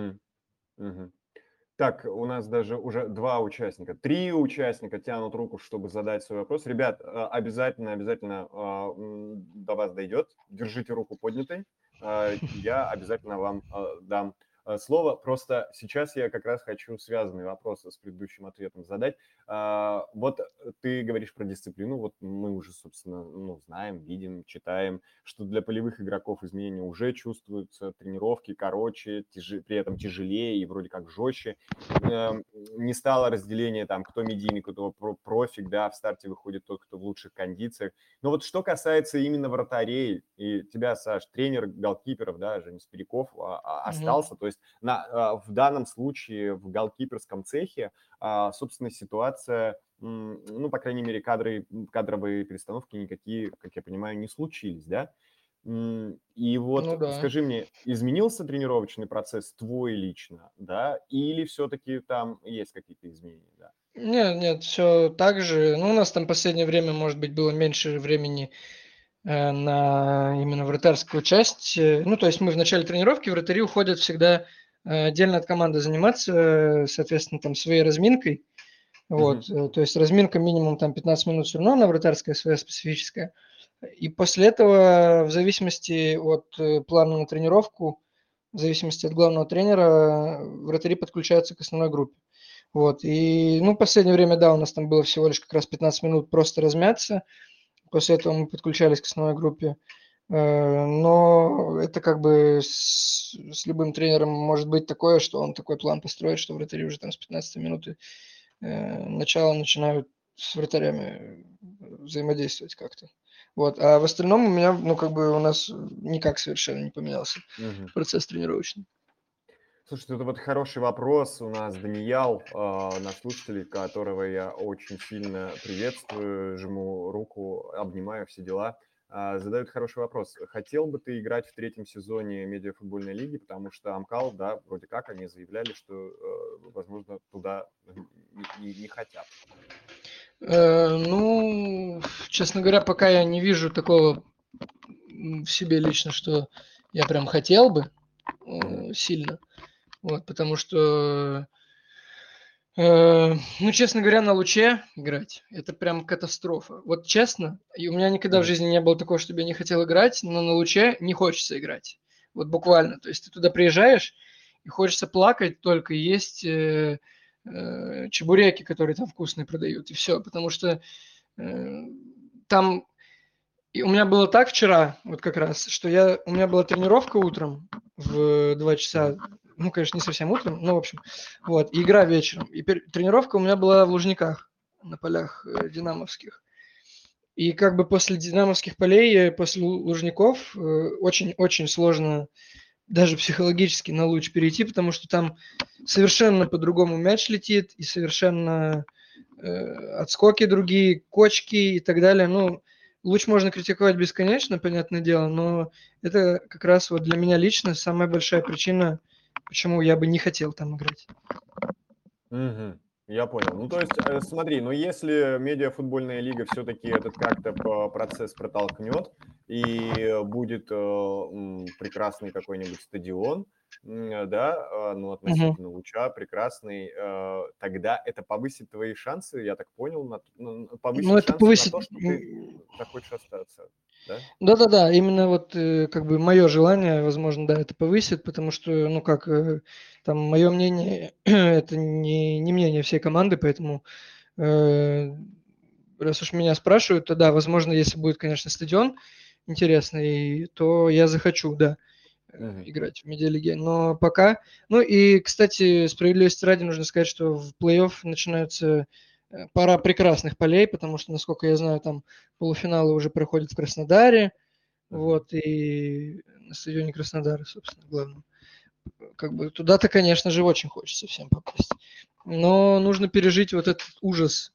B: Так, у нас даже уже два участника, три участника тянут руку, чтобы задать свой вопрос. Ребят, а, обязательно, обязательно а, до вас дойдет. Держите руку поднятой. А, Я обязательно вам а, дам а, слово. Просто сейчас я как раз хочу связанный вопрос с предыдущим ответом задать. А, Вот ты говоришь про дисциплину, вот мы уже, собственно, ну, знаем, видим, читаем, что для полевых игроков изменения уже чувствуются, тренировки короче, тяжи- при этом тяжелее и вроде как жестче. Эм, Не стало разделения там, кто медийный, кто про- профик, да, в старте выходит тот, кто в лучших кондициях. Но вот что касается именно вратарей и тебя, Саш, тренер голкиперов, да, Женя Спиряков а, а, остался, то есть на, в данном случае в голкиперском цехе, а, собственно, ситуация, ну, по крайней мере, кадры, кадровые перестановки никакие, как я понимаю, не случились, да? И вот
D: Ну да.
B: скажи мне, изменился тренировочный процесс твой лично, да, или все-таки там есть какие-то изменения, да?
D: Нет, нет, все так же. Ну, у нас там последнее время, может быть, было меньше времени э, на именно вратарскую часть. Э, Ну, то есть мы в начале тренировки, вратари уходят всегда отдельно от команды заниматься, э, соответственно, там своей разминкой. Вот, э, то есть разминка минимум там 15 минут все равно, она вратарская своя специфическая. И после этого, в зависимости от э, плана на тренировку, в зависимости от главного тренера, э, вратари подключаются к основной группе. Вот, и, ну, в последнее время, да, у нас там было всего лишь как раз 15 минут просто размяться, после этого мы подключались к основной группе, Э, но это как бы с, с любым тренером может быть такое, что он такой план построит, что вратари уже там с 15 минуты э, начала начинают с вратарями взаимодействовать как-то. Вот. А в остальном у меня, ну, как бы у нас никак совершенно не поменялся
B: Мгм.
D: процесс тренировочный.
B: Слушайте, это вот хороший вопрос. У нас Даниял, а, наш слушатель, которого я очень сильно приветствую, жму руку, обнимаю, все дела, а, задает хороший вопрос. Хотел бы ты играть в третьем сезоне медиафутбольной лиги, потому что Амкал, да, вроде как, они заявляли, что, э, возможно, туда не, не- хотят.
D: Э, ну, честно говоря, пока я не вижу такого в себе лично, что я прям хотел бы э, сильно. Вот, потому что, ну, честно говоря, на луче играть это прям катастрофа. Вот честно, и у меня никогда в жизни не было такого, чтобы я не хотел играть, но на луче не хочется играть. Вот буквально. То есть ты туда приезжаешь, и хочется плакать, только есть э, э, чебуреки, которые там вкусные продают, и все. Потому что э, там... И у меня было так вчера, вот как раз, что я... У меня была тренировка утром в 2 часа, ну, конечно, не совсем утром, но, в общем, вот, и игра вечером. И тренировка у меня была в Лужниках, на полях э, динамовских. И как бы после динамовских полей, э, после Лу- Лужников, э, очень-очень сложно даже психологически на луч перейти, потому что там совершенно по-другому мяч летит, и совершенно э, отскоки другие, кочки и так далее. Ну, луч можно критиковать бесконечно, понятное дело, но это как раз вот для меня лично самая большая причина, почему я бы не хотел там играть.
B: Мгм. Я понял. Ну, то есть, э, смотри, но если медиафутбольная лига все-таки этот как-то процесс протолкнет, и будет э, прекрасный какой-нибудь стадион, да, а, ну, относительно Луча, прекрасный, э, тогда это повысит твои шансы, я так понял, на, т- ну, повысит
D: Ну, это
B: шансы на
D: повысит...
B: то, что ты захочешь остаться, да?
D: Да-да-да, именно вот э, как бы мое желание, возможно, да, это повысит, потому что, ну как, э, там мое мнение, это не, не мнение всей команды, поэтому э, раз уж меня спрашивают, то да, возможно, если будет, конечно, стадион интересный, то я захочу, да, э, Играть в медиалиге. Но пока... Ну и, кстати, справедливости ради нужно сказать, что в плей-офф начинаются э, пара прекрасных полей, потому что, насколько я знаю, там полуфиналы уже проходят в Краснодаре, вот, и на стадионе Краснодара, собственно, главном. Как бы туда-то, конечно же, очень хочется всем попасть. Но нужно пережить вот этот ужас,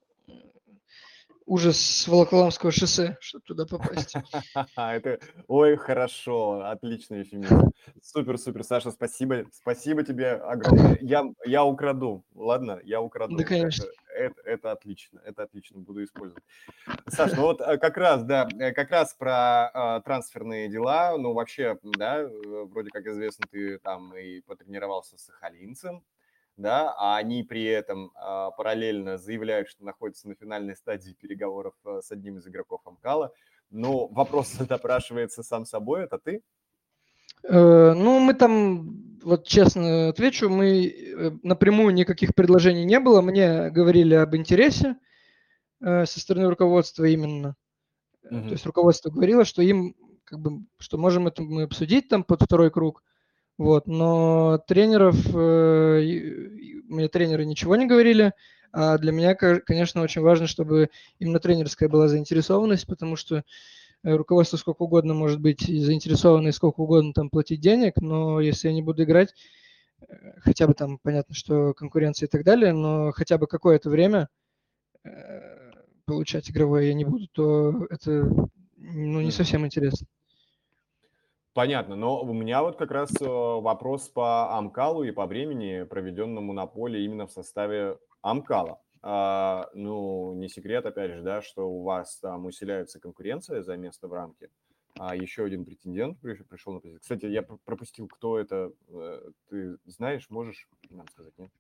D: ужас с Волоколамского шоссе, чтобы туда попасть.
B: Это, ой, хорошо, отличный эфемизм. Супер, супер, Саша, спасибо, спасибо тебе огромное. Я, я украду, ладно, я украду.
D: Да, конечно.
B: Это, это, это отлично, это отлично, буду использовать. Саш, ну вот э, как раз, да, э, как раз про э, трансферные дела, ну вообще, да, э, вроде как известно, ты там и потренировался с Сахалинцем, да, а они при этом а, параллельно заявляют, что находятся на финальной стадии переговоров а, с одним из игроков Амкала. Но вопрос допрашивается сам собой, это ты?
D: Э, Ну, мы там, вот честно отвечу, мы э, напрямую никаких предложений не было. Мне говорили об интересе э, со стороны руководства именно. Э,
B: Мгм.
D: То есть руководство говорило, что им, как бы, что можем это мы обсудить там под второй круг. Вот, но тренеров, э, мне тренеры ничего не говорили, а для меня, ко- конечно, очень важно, чтобы именно тренерская была заинтересованность, потому что э, руководство сколько угодно может быть и заинтересовано и сколько угодно там платить денег, но если я не буду играть, э, хотя бы там понятно, что конкуренция и так далее, но хотя бы какое-то время получать игровое я не буду, то это ну, не совсем интересно.
B: Понятно, но у меня вот как раз э, вопрос по Амкалу и по времени, проведенному на поле именно в составе Амкала. А, ну, не секрет, опять же, да, что у вас там усиляется конкуренция за место в рамке. А еще один претендент приш- пришел на позицию. Кстати, я пр- пропустил, кто это. э, Ты знаешь, можешь нам сказать, нет?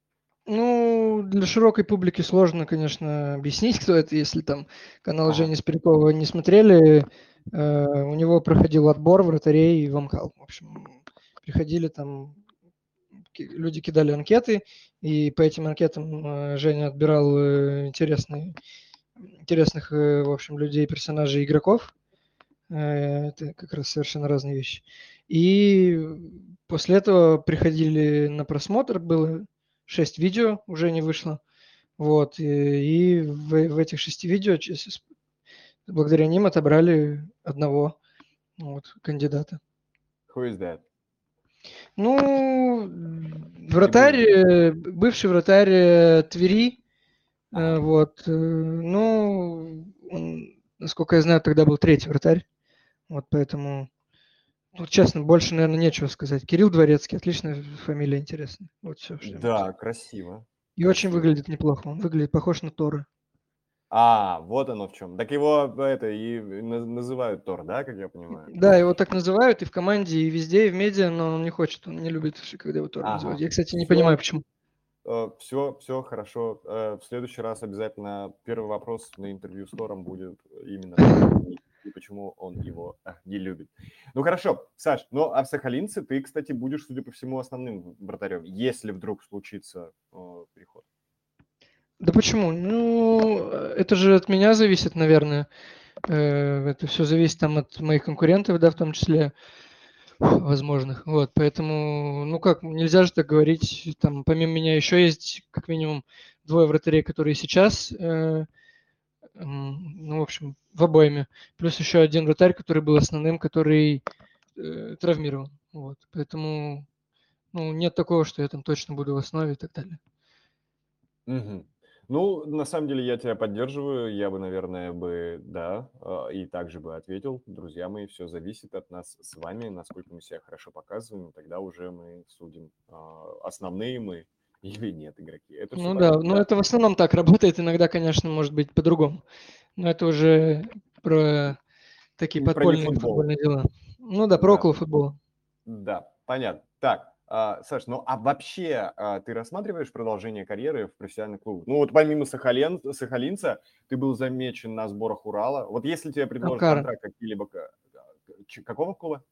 D: Ну, для широкой публики сложно, конечно, объяснить, кто это, если там канал
B: Ага.
D: Жени Спирякова не смотрели. Э, У него проходил отбор вратарей в Амкал. В общем, приходили там, люди кидали анкеты, и по этим анкетам э, Женя отбирал э, интересные, интересных, в общем, людей, персонажей, игроков. Это как раз совершенно разные вещи. И после этого приходили на просмотр, было шесть видео, уже не вышло. Вот, и, и в, в этих шести видео ч- с- благодаря ним отобрали одного вот, кандидата.
B: Who is that?
D: Ну, вратарь, э, бывший вратарь э, Твери, э, вот, ну, он, насколько я знаю, тогда был третий вратарь, вот поэтому, ну, честно, больше, наверное, нечего сказать. Кирилл Дворецкий, отличная фамилия, интересная. Вот все, что
B: Да, красиво.
D: И очень
B: красиво.
D: выглядит неплохо, он выглядит похож на Тора.
B: А, вот оно в чем. Так его это и на- называют Тор, да, как я понимаю?
D: Да, его так называют и в команде, и везде, и в медиа, но он не хочет, он не любит, когда его Тор
B: Ага.
D: называют. Я, кстати, не
B: Всё.
D: понимаю, почему.
B: Все, все хорошо. Э, В следующий раз обязательно первый вопрос на интервью с Тором будет именно почему он его э, не любит. Ну хорошо, Саш, ну а в Сахалинце ты, кстати, будешь, судя по всему, основным вратарем, если вдруг случится э, переход.
D: Да почему? Ну, это же от меня зависит, наверное. Э, Это все зависит там от моих конкурентов, да, в том числе возможных. Вот, поэтому, ну как, нельзя же так говорить. Там помимо меня еще есть как минимум двое вратарей, которые сейчас, э, ну, в общем, в обойме. Плюс еще один вратарь, который был основным, который э, травмирован. Вот, поэтому, ну, нет такого, что я там точно буду в основе и так далее.
B: Мгм. Ну, на самом деле я тебя поддерживаю. Я бы, наверное, бы, да, э, и также бы ответил. Друзья мои, все зависит от нас с вами, насколько мы себя хорошо показываем. Тогда уже мы судим, а, основные мы или нет игроки. Это всё
D: Ну да,
B: понятно,
D: но это в основном так работает. Иногда, конечно, может быть по-другому. Но это уже про такие
B: про
D: подпольные
B: нефутбол.
D: футбольные дела. Ну да, про
B: Да.
D: около футбола.
B: Да, понятно. Так, А, Саш, ну а вообще а, ты рассматриваешь продолжение карьеры в профессиональных клубах? Ну вот помимо Сахалин, Сахалинца, ты был замечен на сборах Урала. Вот если тебе предложат
D: Амкар.
B: контракт какие-либо... Какого клуба?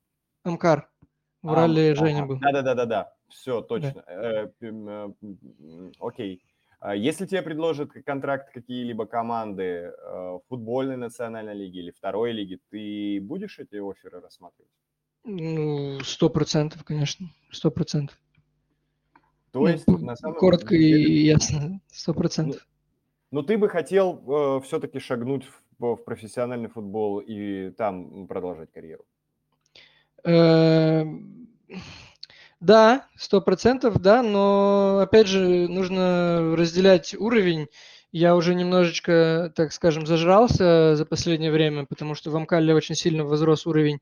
D: Амкар. В
B: А,
D: Урале
B: ага.
D: Женя был.
B: Да-да-да-да-да. Все, точно. Э, м, э, м, Окей. А Если тебе предложат контракт какие-либо команды э, футбольной национальной лиги или второй лиги, ты будешь эти оферы рассматривать?
D: Ну, сто процентов, конечно. Сто процентов.
B: То
D: Ну,
B: есть, на самом
D: Коротко
B: деле-
D: и ясно. Сто процентов.
B: Но ты бы хотел все-таки шагнуть в, в профессиональный футбол и там продолжать карьеру.
D: Да, сто процентов, да, но опять же нужно разделять уровень. Я уже немножечко, так скажем, зажрался за последнее время, потому что в Амкале очень сильно возрос уровень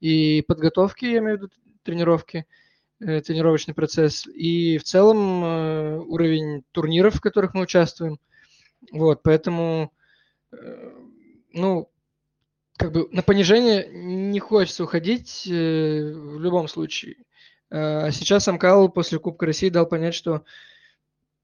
D: и подготовки, я имею в виду тренировки, э, тренировочный процесс, и в целом э, уровень турниров, в которых мы участвуем. Вот, поэтому, э, ну, как бы на понижение не хочется уходить в любом случае. Э, А сейчас Амкал после Кубка России дал понять, что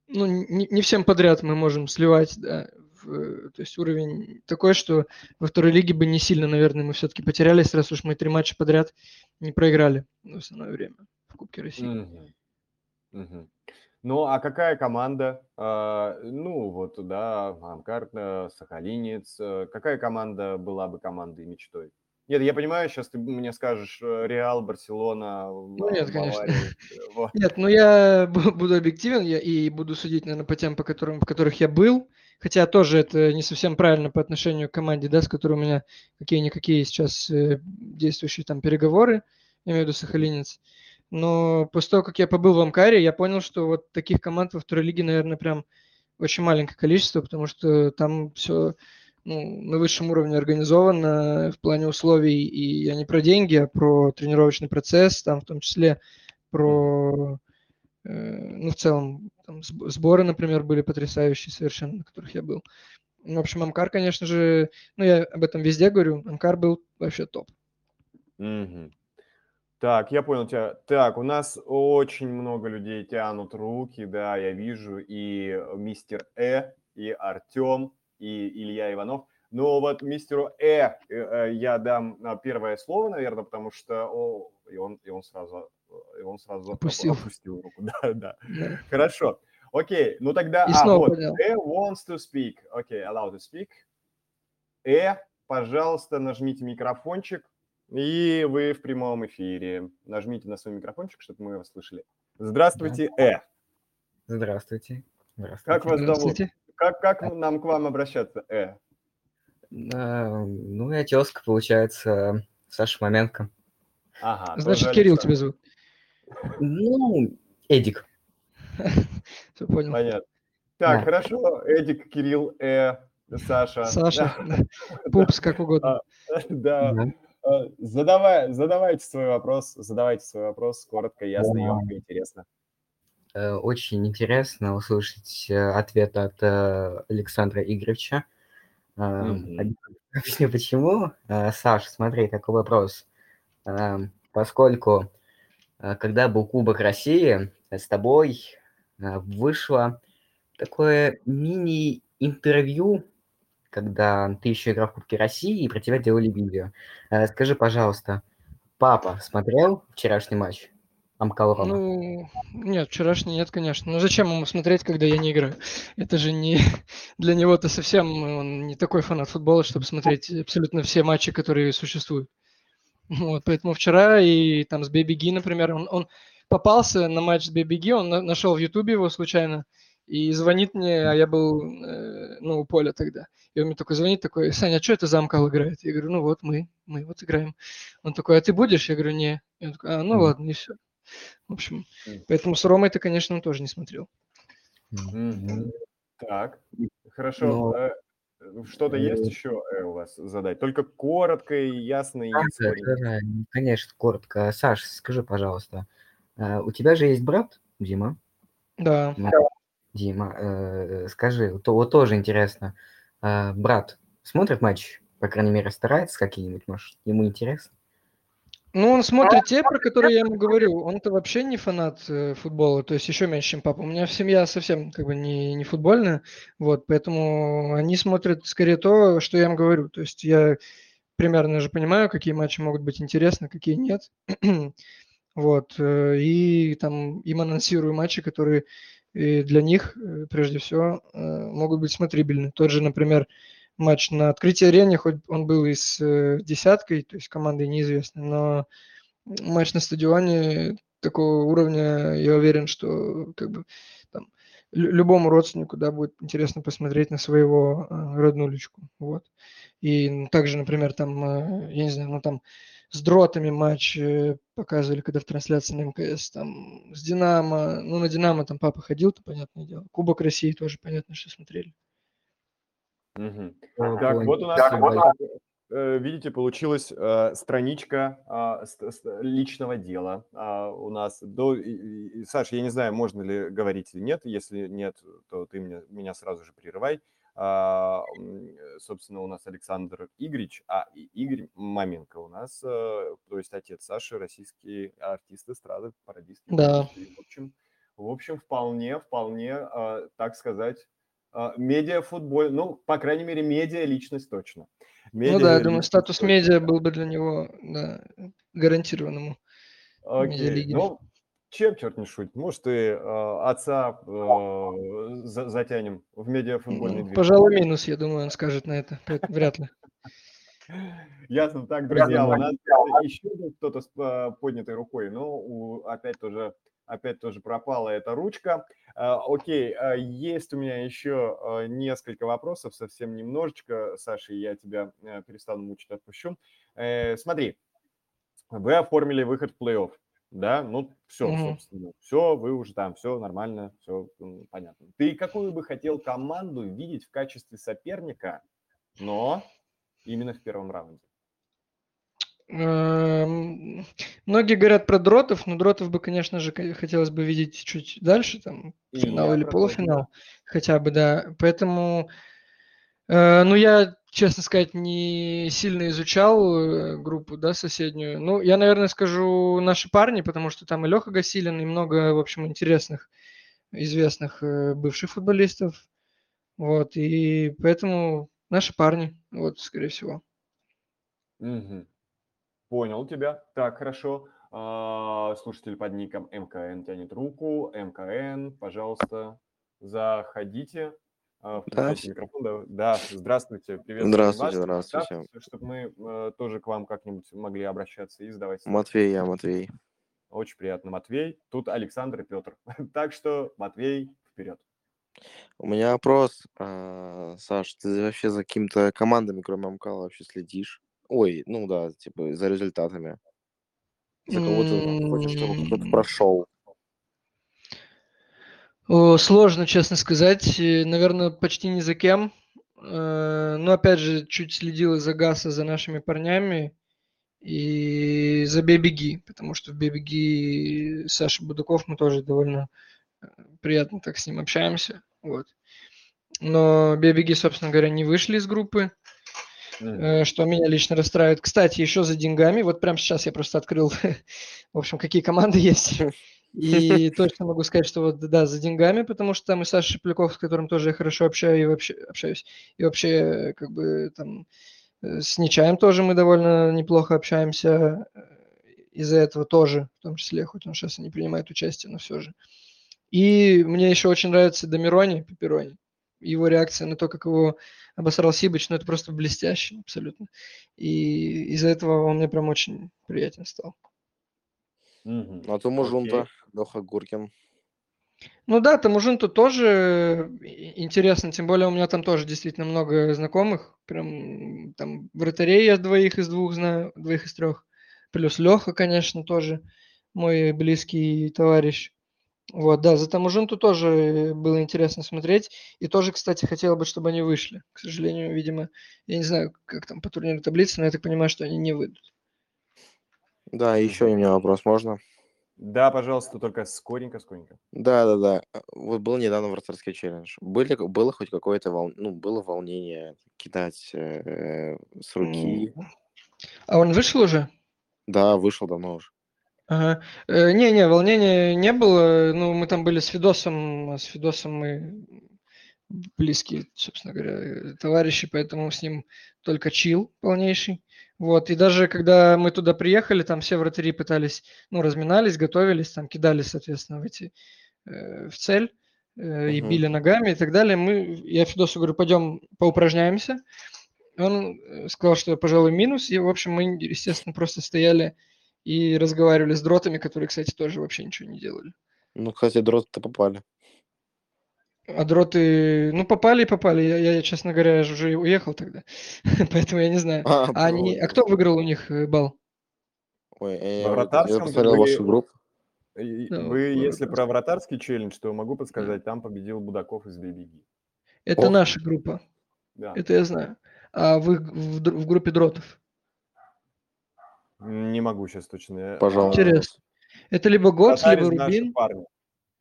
D: ну, не, не всем подряд мы можем сливать, да, в- то есть уровень такой, что во второй лиге бы не сильно, наверное, мы все-таки потерялись, раз уж мы три матча подряд не проиграли в основное время в Кубке России.
B: Мгм. Мгм. Ну, а какая команда, а, ну, вот, да, Амкар, э, Сахалинец, э, какая команда была бы командой мечтой? Нет, я понимаю, сейчас ты мне скажешь э, Реал, Барселона,
D: Ну, нет,
B: Ба-
D: конечно.
B: Бавария, э, вот.
D: Нет, ну я бу- буду объективен я и буду судить, наверное, по тем, по которым, в которых я был. Хотя тоже это не совсем правильно по отношению к команде, да, с которой у меня какие-никакие сейчас э, действующие там переговоры, я имею в виду Сахалинец. Но после того, как я побыл в Амкаре, я понял, что вот таких команд во второй лиге, наверное, прям очень маленькое количество, потому что там все ну, на высшем уровне организовано в плане условий, и я не про деньги, а про тренировочный процесс, там в том числе про, э, ну, в целом, там сб- сборы, например, были потрясающие совершенно, на которых я был. Ну, В общем, Амкар, конечно же, ну, я об этом везде говорю, Амкар был вообще топ.
B: Мгм. Так, я понял тебя. Так, у нас очень много людей тянут руки, да, я вижу, и мистер Э, и Артем, и Илья Иванов. Но вот мистеру Э, э, я дам а, первое слово, наверное, потому что о, и он, и он сразу, и он сразу оп-
D: Опустил.
B: опустил руку. Да, да.
D: Да.
B: Хорошо. Окей, ну тогда...
D: И
B: а,
D: снова
B: вот. Э wants to speak. Окей, allow to speak. Э, пожалуйста, нажмите микрофончик, и вы в прямом эфире. Нажмите на свой микрофончик, чтобы мы вас слышали. Здравствуйте, Э.
E: Здравствуйте. Здравствуйте.
B: Как вас зовут? Как, как нам к вам обращаться, Э?
E: А, ну, я тезка, получается, Саша Маменко.
B: Ага.
D: Значит, Кирилл тебя зовут.
E: Ну, Эдик.
D: Все понял.
B: Понятно. Так,
E: Да.
B: хорошо. Эдик, Кирилл, Э, Саша.
D: Саша, да. Пупс, как угодно.
B: Да.
E: Да.
B: Э, Задавай, задавайте свой вопрос, задавайте свой вопрос коротко, ясно, емко, интересно.
E: Э, Очень интересно услышать э, ответ от э, Александра Игоревича. Объясню- Объясню почему. Саш, смотри, такой вопрос. Э, Поскольку, когда был Кубок России, с тобой вышло такое мини-интервью, когда ты еще играл в Кубке России, и про тебя делали видео. Скажи, пожалуйста, папа смотрел вчерашний матч? Амкал Рома?
D: Ну, нет, вчерашний нет, конечно. Ну, зачем ему смотреть, когда я не играю? Это же не... Для него-то совсем он не такой фанат футбола, чтобы смотреть абсолютно все матчи, которые существуют. Вот, поэтому вчера и там с Бэби Ги, например, он, он попался на матч с Бэби Ги, он на- нашел в Ютубе его случайно, и звонит мне, а я был, э, ну, у поля тогда. И он мне такой звонит, такой, Саня, а что это за Амкал играет? Я говорю, ну вот, мы, мы вот играем. Он такой, а ты будешь? Я говорю, не. Я такой, а, ну ладно, и все. В общем, поэтому с Ромой-то, конечно, он тоже не смотрел.
B: Мгм. Так, хорошо.
E: Ну,
B: э, Что-то
E: э,
B: есть еще э, у вас задать? Только коротко и ясно и
E: Да, да, конечно, коротко. Саш, скажи, пожалуйста, у тебя же есть брат, Дима?
D: Да.
E: Дима, э, скажи, то, вот тоже интересно, брат смотрит матч, по крайней мере, старается какие-нибудь, может, ему интересно?
D: Ну, он смотрит те, про которые я ему говорю. Он-то вообще не фанат э, футбола, то есть еще меньше, чем папа. У меня семья совсем как бы не, не футбольная, вот, поэтому они смотрят скорее то, что я им говорю. То есть я примерно же понимаю, какие матчи могут быть интересны, какие нет. вот, э, и там им анонсирую матчи, которые э, для них, прежде всего, могут быть смотрибельны. Тот же, например, матч на открытии арене, хоть он был и с э, десяткой, то есть командой неизвестной, но матч на стадионе такого уровня, я уверен, что как бы там, любому родственнику, да, будет интересно посмотреть на своего э, роднулечку, вот. И также, например, там, э, я не знаю, ну там с дротами матч э, показывали, когда в трансляции на МКС, там с Динамо, ну на Динамо там папа ходил, то понятное дело. Кубок России тоже понятно, что смотрели.
B: Мгм. Так, вот у нас, Так, вот э, видите, получилась э, страничка а, с- с- личного дела а, у нас. До, и- и- Саша, я не знаю, можно ли говорить или нет. Если нет, то ты меня, меня сразу же прерывай. А, собственно, у нас Александр Игоревич, а Игорь Маменко у нас, э, то есть отец Саши, российский артист эстрады, пародист.
D: Да.
B: В общем, в общем, вполне, вполне, так сказать, медиа-футболь, ну, по крайней мере, медиа-личность точно.
D: Медиа ну да, я думаю, статус точно. медиа был бы для него да, гарантированному.
B: Окей, ну, чем черт не шутит? Может, и э, отца э, за, затянем в медиафутбольный
D: ну, Пожалуй, минус, я думаю, он скажет на это. Вряд ли.
B: Ясно. Так, друзья, у нас еще кто-то с э, поднятой рукой, но опять тоже опять тоже пропала эта ручка. А, окей, а, есть у меня еще а, несколько вопросов, совсем немножечко. Саша, я тебя э, перестану мучить, отпущу. Э, смотри, вы оформили выход в плей-офф, да? Ну, все, mm-hmm. собственно, все, вы уже там, все нормально, все понятно. Ты какую бы хотел команду видеть в качестве соперника, но именно в первом раунде?
D: Эм, многие говорят про дротов, но дротов бы, конечно же, хотелось бы видеть чуть дальше, там, финал или полуфинал, хотя бы, да. Поэтому, э, ну, я, честно сказать, не сильно изучал э, группу, да, соседнюю. Ну, я, наверное, скажу наши парни, потому что там и Леха Гасилин, и много, в общем, интересных, известных э, бывших футболистов. Вот, и поэтому наши парни, вот, скорее всего.
B: Угу. Понял тебя. Так, хорошо. А, слушатель под ником МКН тянет руку. МКН, пожалуйста, заходите. А, включайте микрофон. Да, да, здравствуйте.
F: Привет. Здравствуйте, вас. здравствуйте.
B: чтобы мы э, тоже к вам как-нибудь могли обращаться и задавать.
F: Матвей, я Матвей.
B: Очень приятно, Матвей. Тут Александр и Петр. так что, Матвей, вперед.
F: У меня вопрос, а, Саш, ты вообще за какими-то командами, кроме Амкала, вообще следишь? Ой, ну да, типа за результатами. За кого ты хочешь, чтобы кто-то прошел.
D: О, сложно, честно сказать. Наверное, почти ни за кем. Э, но опять же, чуть следил за Гаса, за нашими парнями. И за Бебеги, потому что в Бебеги Саша Будаков мы тоже довольно э, приятно так с ним общаемся. Вот. Но Бебеги, собственно говоря, не вышли из группы. Э, что меня лично расстраивает. Кстати, еще за деньгами, вот прямо сейчас я просто открыл, в общем, какие команды есть. И точно могу сказать, что вот да, за деньгами, потому что там и Саша Шепляков, с которым тоже я хорошо общаюсь, и вообще, общаюсь, и вообще как бы там э, с Нечаем тоже мы довольно неплохо общаемся. Э, из-за этого тоже, в том числе, хоть он сейчас и не принимает участие, но все же. И мне еще очень нравится Домирони, Пепперони его реакция на то, как его обосрал Сибыч, ну это просто блестяще абсолютно. И из-за этого он мне прям очень приятен стал.
F: Ну, а то Мужунта, Леха Гуркин.
D: Ну да, Тамужинту тоже интересно, тем более у меня там тоже действительно много знакомых, прям там вратарей я двоих из двух знаю, двоих из трех, плюс Леха, конечно, тоже мой близкий товарищ. Вот, да, за Таможинту тоже было интересно смотреть. И тоже, кстати, хотел бы, чтобы они вышли. К сожалению, видимо, я не знаю, как там по турниру таблицы, но я так понимаю, что они не выйдут.
F: Да, еще у меня вопрос, можно?
B: Да, пожалуйста, только скоренько, скоренько.
F: Да, да, да. Вот был недавно вратарский челлендж. Были, было хоть какое-то вол... ну, было волнение кидать э, с руки?
D: А он вышел уже?
F: Да, вышел давно уже.
D: Ага. Э, Не-не, волнения не было. Ну, мы там были с Фидосом, а с Фидосом мы близкие, собственно говоря, э, товарищи, поэтому с ним только чил полнейший. Вот, и даже когда мы туда приехали, там все вратари пытались, ну, разминались, готовились, там кидали, соответственно, в эти, э, в цель, э, и
F: Мгм.
D: били ногами и так далее. Мы, я Фидосу говорю, пойдем поупражняемся. Он э, сказал, что, пожалуй, минус, и, в общем, мы, естественно, просто стояли и разговаривали с дротами, которые, кстати, тоже вообще ничего не делали.
F: Ну, кстати, дроты-то попали.
D: А дроты, ну, попали и попали. Я, я, честно говоря, я же уже уехал тогда, поэтому я не знаю.
F: А,
D: А, они, а кто выиграл у них э, бал?
F: Ой, я,
B: Во
F: я посмотрел
B: вы-
F: вашу группу.
D: Да,
B: Вы,
D: вот
B: если про вратарский челлендж, то могу подсказать, там победил Будаков из Бибиги.
D: Это
F: О.
D: наша группа,
B: Да.
D: это я знаю. А вы в, в группе дротов?
B: Не могу сейчас точно.
F: Пожалуйста.
D: Интересно. Это либо Готс,
B: Вратарь
D: либо Рубин.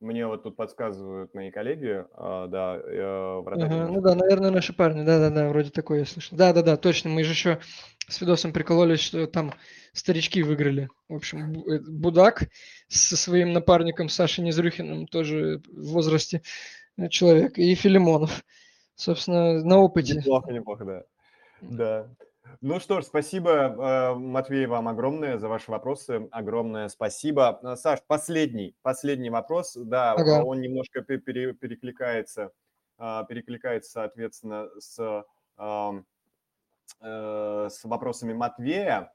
B: Мне вот тут подсказывают мои коллеги, а, да, э, вратарь
D: Ага, ну да, наверное, наши парни. Да-да-да, вроде такое я слышал. Да-да-да, точно. Мы же еще с Фидосом прикололись, что там старички выиграли. В общем, э, Будак со своим напарником Сашей Незрюхиным, тоже в возрасте э, человек, и Филимонов. Собственно, на опыте.
B: Неплохо, неплохо, да. Да. Ну что ж, спасибо, э, Матвей, вам огромное за ваши вопросы. Огромное спасибо. А, Саш, последний, последний вопрос. Да,
D: Ага.
B: он немножко пе- пере- перекликается, а, перекликается, соответственно, с, э, с вопросами Матвея.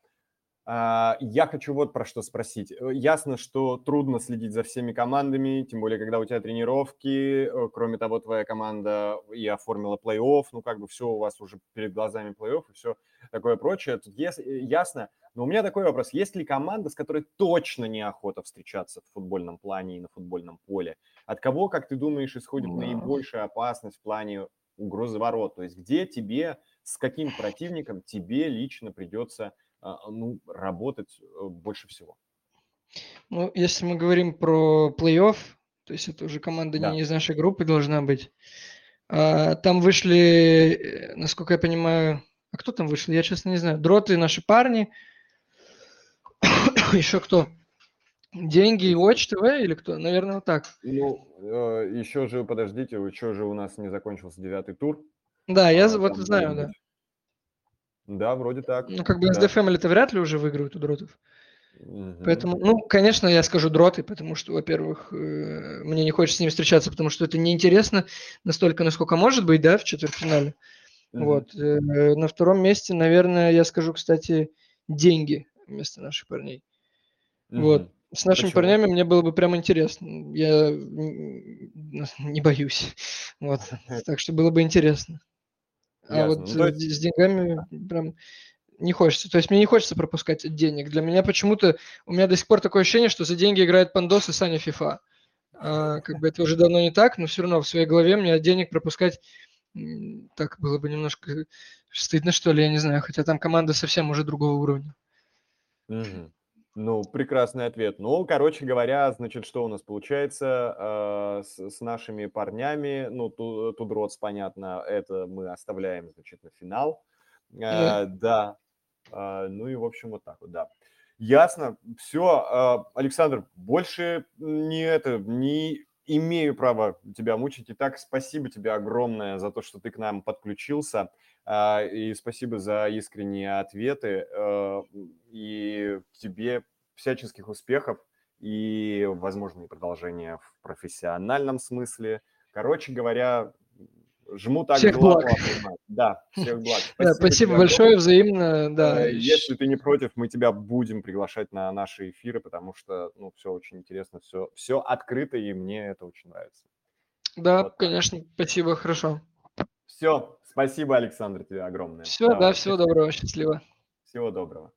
B: А, Я хочу вот про что спросить. Э, Ясно, что трудно следить за всеми командами, тем более, когда у тебя тренировки. Э, Кроме того, твоя команда и оформила плей-офф, ну, как бы все у вас уже перед глазами плей-офф и все такое прочее. Тут э, ясно. Но у меня такой вопрос. Есть ли команда, с которой точно неохота встречаться в футбольном плане и на футбольном поле? От кого, как ты думаешь, исходит
D: Да.
B: наибольшая опасность в плане угрозы ворот? То есть где тебе, с каким противником тебе лично придется ну, работать э, больше всего.
D: Ну, если мы говорим про плей-офф, то есть это уже команда
B: Да.
D: не из нашей группы должна быть. А, там вышли, э, насколько я понимаю, а кто там вышел? Я честно не знаю. Дроты наши парни. Еще кто? Деньги и Watch TV или кто? Наверное, вот так.
B: Ну, еще же, подождите, еще же у нас не закончился девятый тур.
D: Да, я
B: А,
D: вот знаю, да.
B: Да, вроде так.
D: Ну, как бы
B: да.
D: SD Family-то вряд ли уже выиграют у дротов.
B: Мгм.
D: Поэтому, ну, конечно, я скажу дроты, потому что, во-первых, э, мне не хочется с ними встречаться, потому что это неинтересно настолько, насколько может быть, да, в четвертьфинале.
B: Мгм.
D: Вот. э, На втором месте, наверное, я скажу, кстати, деньги вместо наших парней. Вот.
B: Мгм.
D: С нашими
B: Почему?
D: парнями мне было бы прям интересно. Я не боюсь. Вот. Так что было бы интересно. А
B: Ясно.
D: вот
B: Ну,
D: э,
B: есть-
D: с деньгами прям не хочется. То есть мне не хочется пропускать денег. Для меня почему-то, у меня до сих пор такое ощущение, что за деньги играет Пандос и Саня Фифа. А, как бы это уже давно не так, но все равно в своей голове мне денег пропускать так было бы немножко стыдно, что ли, я не знаю. Хотя там команда совсем уже другого уровня.
B: Мгм. Ну, прекрасный ответ. Ну, короче говоря, значит, что у нас получается э, с, с нашими парнями? Ну, Ту- Тудротс, понятно, это мы оставляем, значит, на финал. Э, да. Э, ну и, в общем, вот так вот, да. Ясно. Все, Александр, больше не это, не имею права тебя мучить. Итак, спасибо тебе огромное за то, что ты к нам подключился. А, И спасибо за искренние ответы. э, И тебе всяческих успехов и возможные продолжения в профессиональном смысле. Короче говоря, жму так
D: Всех
B: же
D: благ.
B: Да, всех благ.
D: Да, спасибо большое,
B: огромное.
D: взаимно, да.
B: Э, Если ты не против, мы тебя будем приглашать на наши эфиры, потому что, ну, все очень интересно, все, все открыто, и мне это очень нравится.
D: Да,
B: вот
D: конечно, спасибо, хорошо.
B: Все, спасибо, Александр, тебе огромное.
D: Все, да,
B: Давай,
D: всего доброго, счастливо.
B: Всего доброго.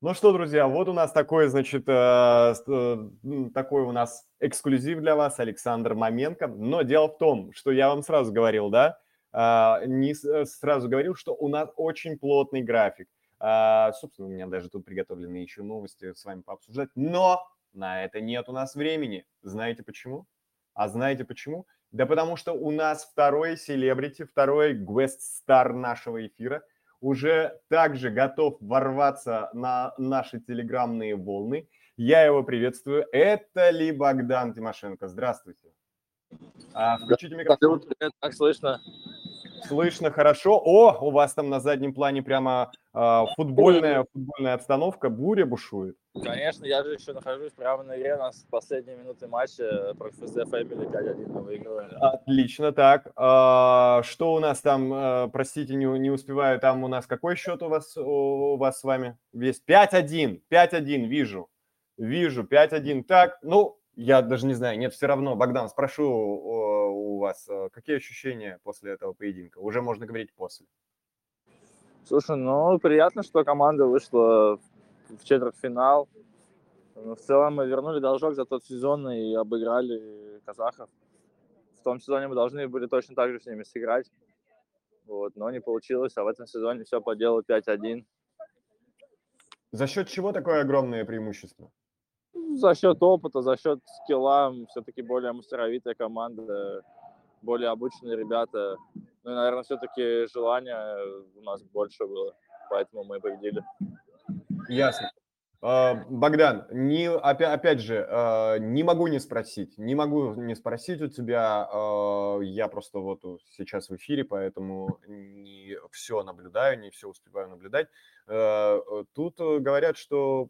B: Ну что, друзья, вот у нас такой, значит, э, э, такой у нас эксклюзив для вас, Александр Маменко. Но дело в том, что я вам сразу говорил, да, а, не э, сразу говорил, что у нас очень плотный график. А, Собственно, у меня даже тут приготовлены еще новости с вами пообсуждать. Но на это нет у нас времени. Знаете почему? А знаете почему? Да потому что у нас второй селебрити, второй гвест-стар нашего эфира. уже также готов ворваться на наши телеграммные волны. Я его приветствую. Это ли Богдан Тимошенко? Здравствуйте. А, включите микрофон.
G: Привет, как слышно?
B: Слышно хорошо. О, у вас там на заднем плане прямо а, футбольная, футбольная обстановка, буря бушует.
G: Конечно, я же еще нахожусь прямо на игре. У нас последние минуты матча против СД Family 5-1 мы выигрывали.
B: Отлично, так. А, что у нас там, а, простите, не, не успеваю, там у нас какой счет у вас, у, у вас с вами? Весь 5-1, 5-1, вижу. Вижу, 5-1. Так, ну, я даже не знаю, нет, все равно. Богдан, спрошу у, вас, а, какие ощущения после этого поединка? Уже можно говорить после.
G: Слушай, ну, приятно, что команда вышла в четвертьфинал. В целом мы вернули должок за тот сезон и обыграли казахов. В том сезоне мы должны были точно так же с ними сыграть. Вот, но не получилось, а в этом сезоне все по делу 5-1.
B: За счет чего такое огромное преимущество?
G: За счет опыта, за счет скилла, все-таки более мастеровитая команда, более обученные ребята. Ну и, наверное, все-таки желание у нас больше было, поэтому мы победили.
B: Ясно. А, Богдан, не, опять, опять же, а, не могу не спросить, не могу не спросить у тебя, а, я просто вот сейчас в эфире, поэтому не все наблюдаю, не все успеваю наблюдать. Тут говорят, что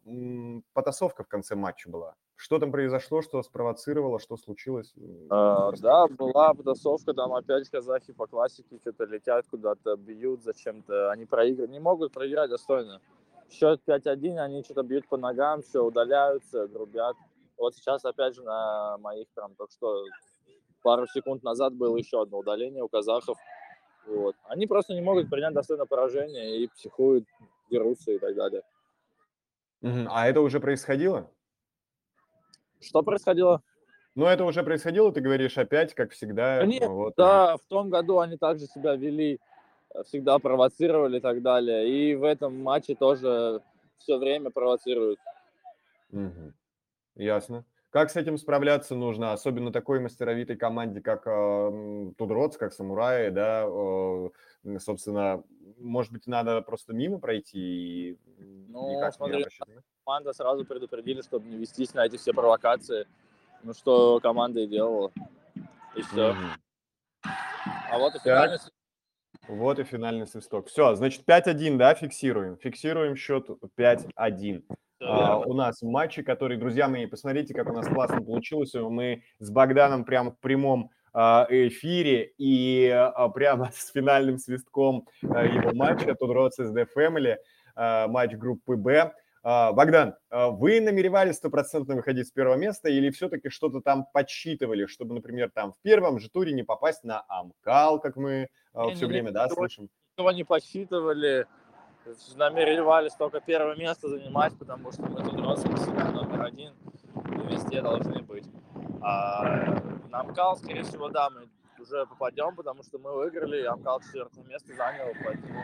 B: потасовка в конце матча была. Что там произошло, что спровоцировало, что случилось?
G: А, да, была потасовка, там опять казахи по классике что-то летят куда-то, бьют зачем-то. Они проигрывают, не могут проиграть достойно. Счет 5-1, они что-то бьют по ногам, все, удаляются, грубят. Вот сейчас опять же на моих там, так что пару секунд назад было еще одно удаление у казахов. Вот. Они просто не могут принять достойное поражение и психуют, дерутся и так далее.
B: А это уже происходило?
G: Что происходило?
B: Ну, это уже происходило, ты говоришь, опять, как всегда.
G: Нет, вот. да, в том году они также себя вели, всегда провоцировали и так далее. И в этом матче тоже все время провоцируют.
B: Угу. Ясно. Как с этим справляться нужно, особенно такой мастеровитой команде, как э, Тудроц, как Самураи, да, э, собственно, может быть, надо просто мимо пройти и
G: ну, никак смотри, не команда сразу предупредили, чтобы не вестись на эти все провокации. Ну, что команда и делала. И все. Mm-hmm. А вот и финальный так.
B: Вот и финальный свисток. Все, значит, 5-1, да, фиксируем. Фиксируем счет 5-1. А, у нас матчи, которые, друзья мои, посмотрите, как у нас классно получилось. Мы с Богданом прямо в прямом а, эфире и а, прямо с финальным свистком а, его матча Тут Road SD Family, матч группы Б. А, Богдан, а, вы намеревались стопроцентно выходить с первого места или все-таки что-то там подсчитывали, чтобы, например, там в первом же туре не попасть на Амкал, как мы а, не, все не, время, да, слышим?
G: Ничего не подсчитывали, намеревались только первое место занимать, потому что мы тут всегда номер один и везде должны быть. А на Амкал, скорее всего, да, мы уже попадем, потому что мы выиграли, Амкал четвертое место занял, поэтому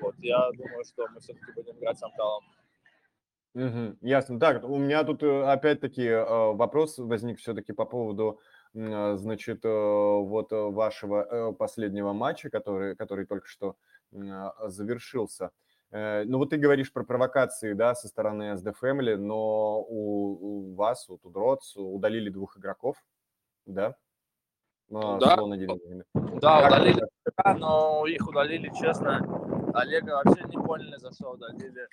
G: вот, я думаю, что мы все-таки будем играть с Амкалом.
B: Угу, ясно. Так, у меня тут э, опять-таки э, вопрос возник все-таки по поводу, э, значит, вот вашего последнего матча, который, который только что завершился. Ну вот ты говоришь про провокации, да, со стороны SD Family, но у, у вас, у Тудроц, удалили двух игроков, да?
G: Ну, да, да удалили, но их удалили, честно, Олега вообще не поняли, за что удалили,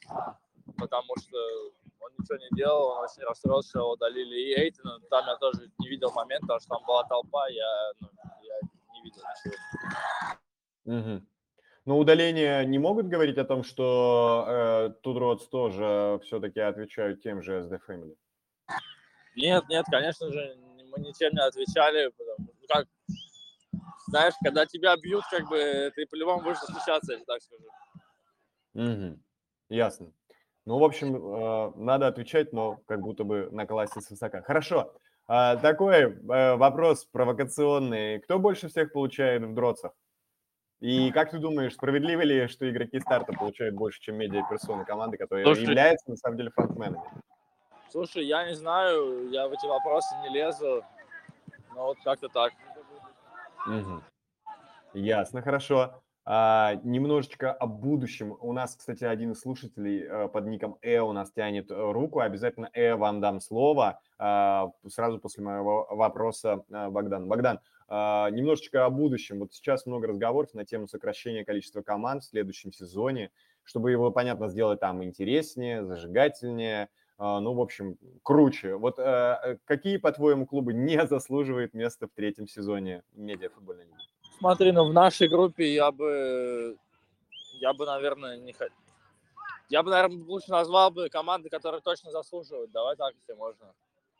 G: потому что он ничего не делал, он очень расстроился, что удалили и Эйтона. Там я тоже не видел момента, потому что там была толпа, я, ну, я не видел
B: ничего. Угу. Но удаления не могут говорить о том, что э, Тудроц тоже все-таки отвечают тем же SD Family?
G: Нет, нет, конечно же, мы ничем не отвечали, потому, ну как, знаешь, когда тебя бьют, как бы ты по-любому будешь защищаться, я так скажу.
B: Угу. Ясно. Ну, в общем, э, надо отвечать, но как будто бы на классе с высока. Хорошо. А, такой э, вопрос провокационный. Кто больше всех получает в дроцах? И как ты думаешь, справедливо ли, что игроки старта получают больше, чем медиа-персоны команды, которые Слушай, являются на самом деле фронтменами?
G: Слушай, я не знаю, я в эти вопросы не лезу, но вот как-то так.
B: Угу. Ясно, хорошо. А, немножечко о будущем. У нас, кстати, один из слушателей э, под ником Э у нас тянет э, руку. Обязательно Э вам дам слово а, сразу после моего вопроса э, Богдан. Богдан, а, немножечко о будущем. Вот сейчас много разговоров на тему сокращения количества команд в следующем сезоне, чтобы его, понятно, сделать там интереснее, зажигательнее, ну, в общем, круче. Вот э, какие, по-твоему, клубы не заслуживают места в третьем сезоне медиафутбольной лиги?
G: Смотри, ну в нашей группе я бы, я бы, наверное, не хотел. Я бы, наверное, лучше назвал бы команды, которые точно заслуживают. Давай так, если можно.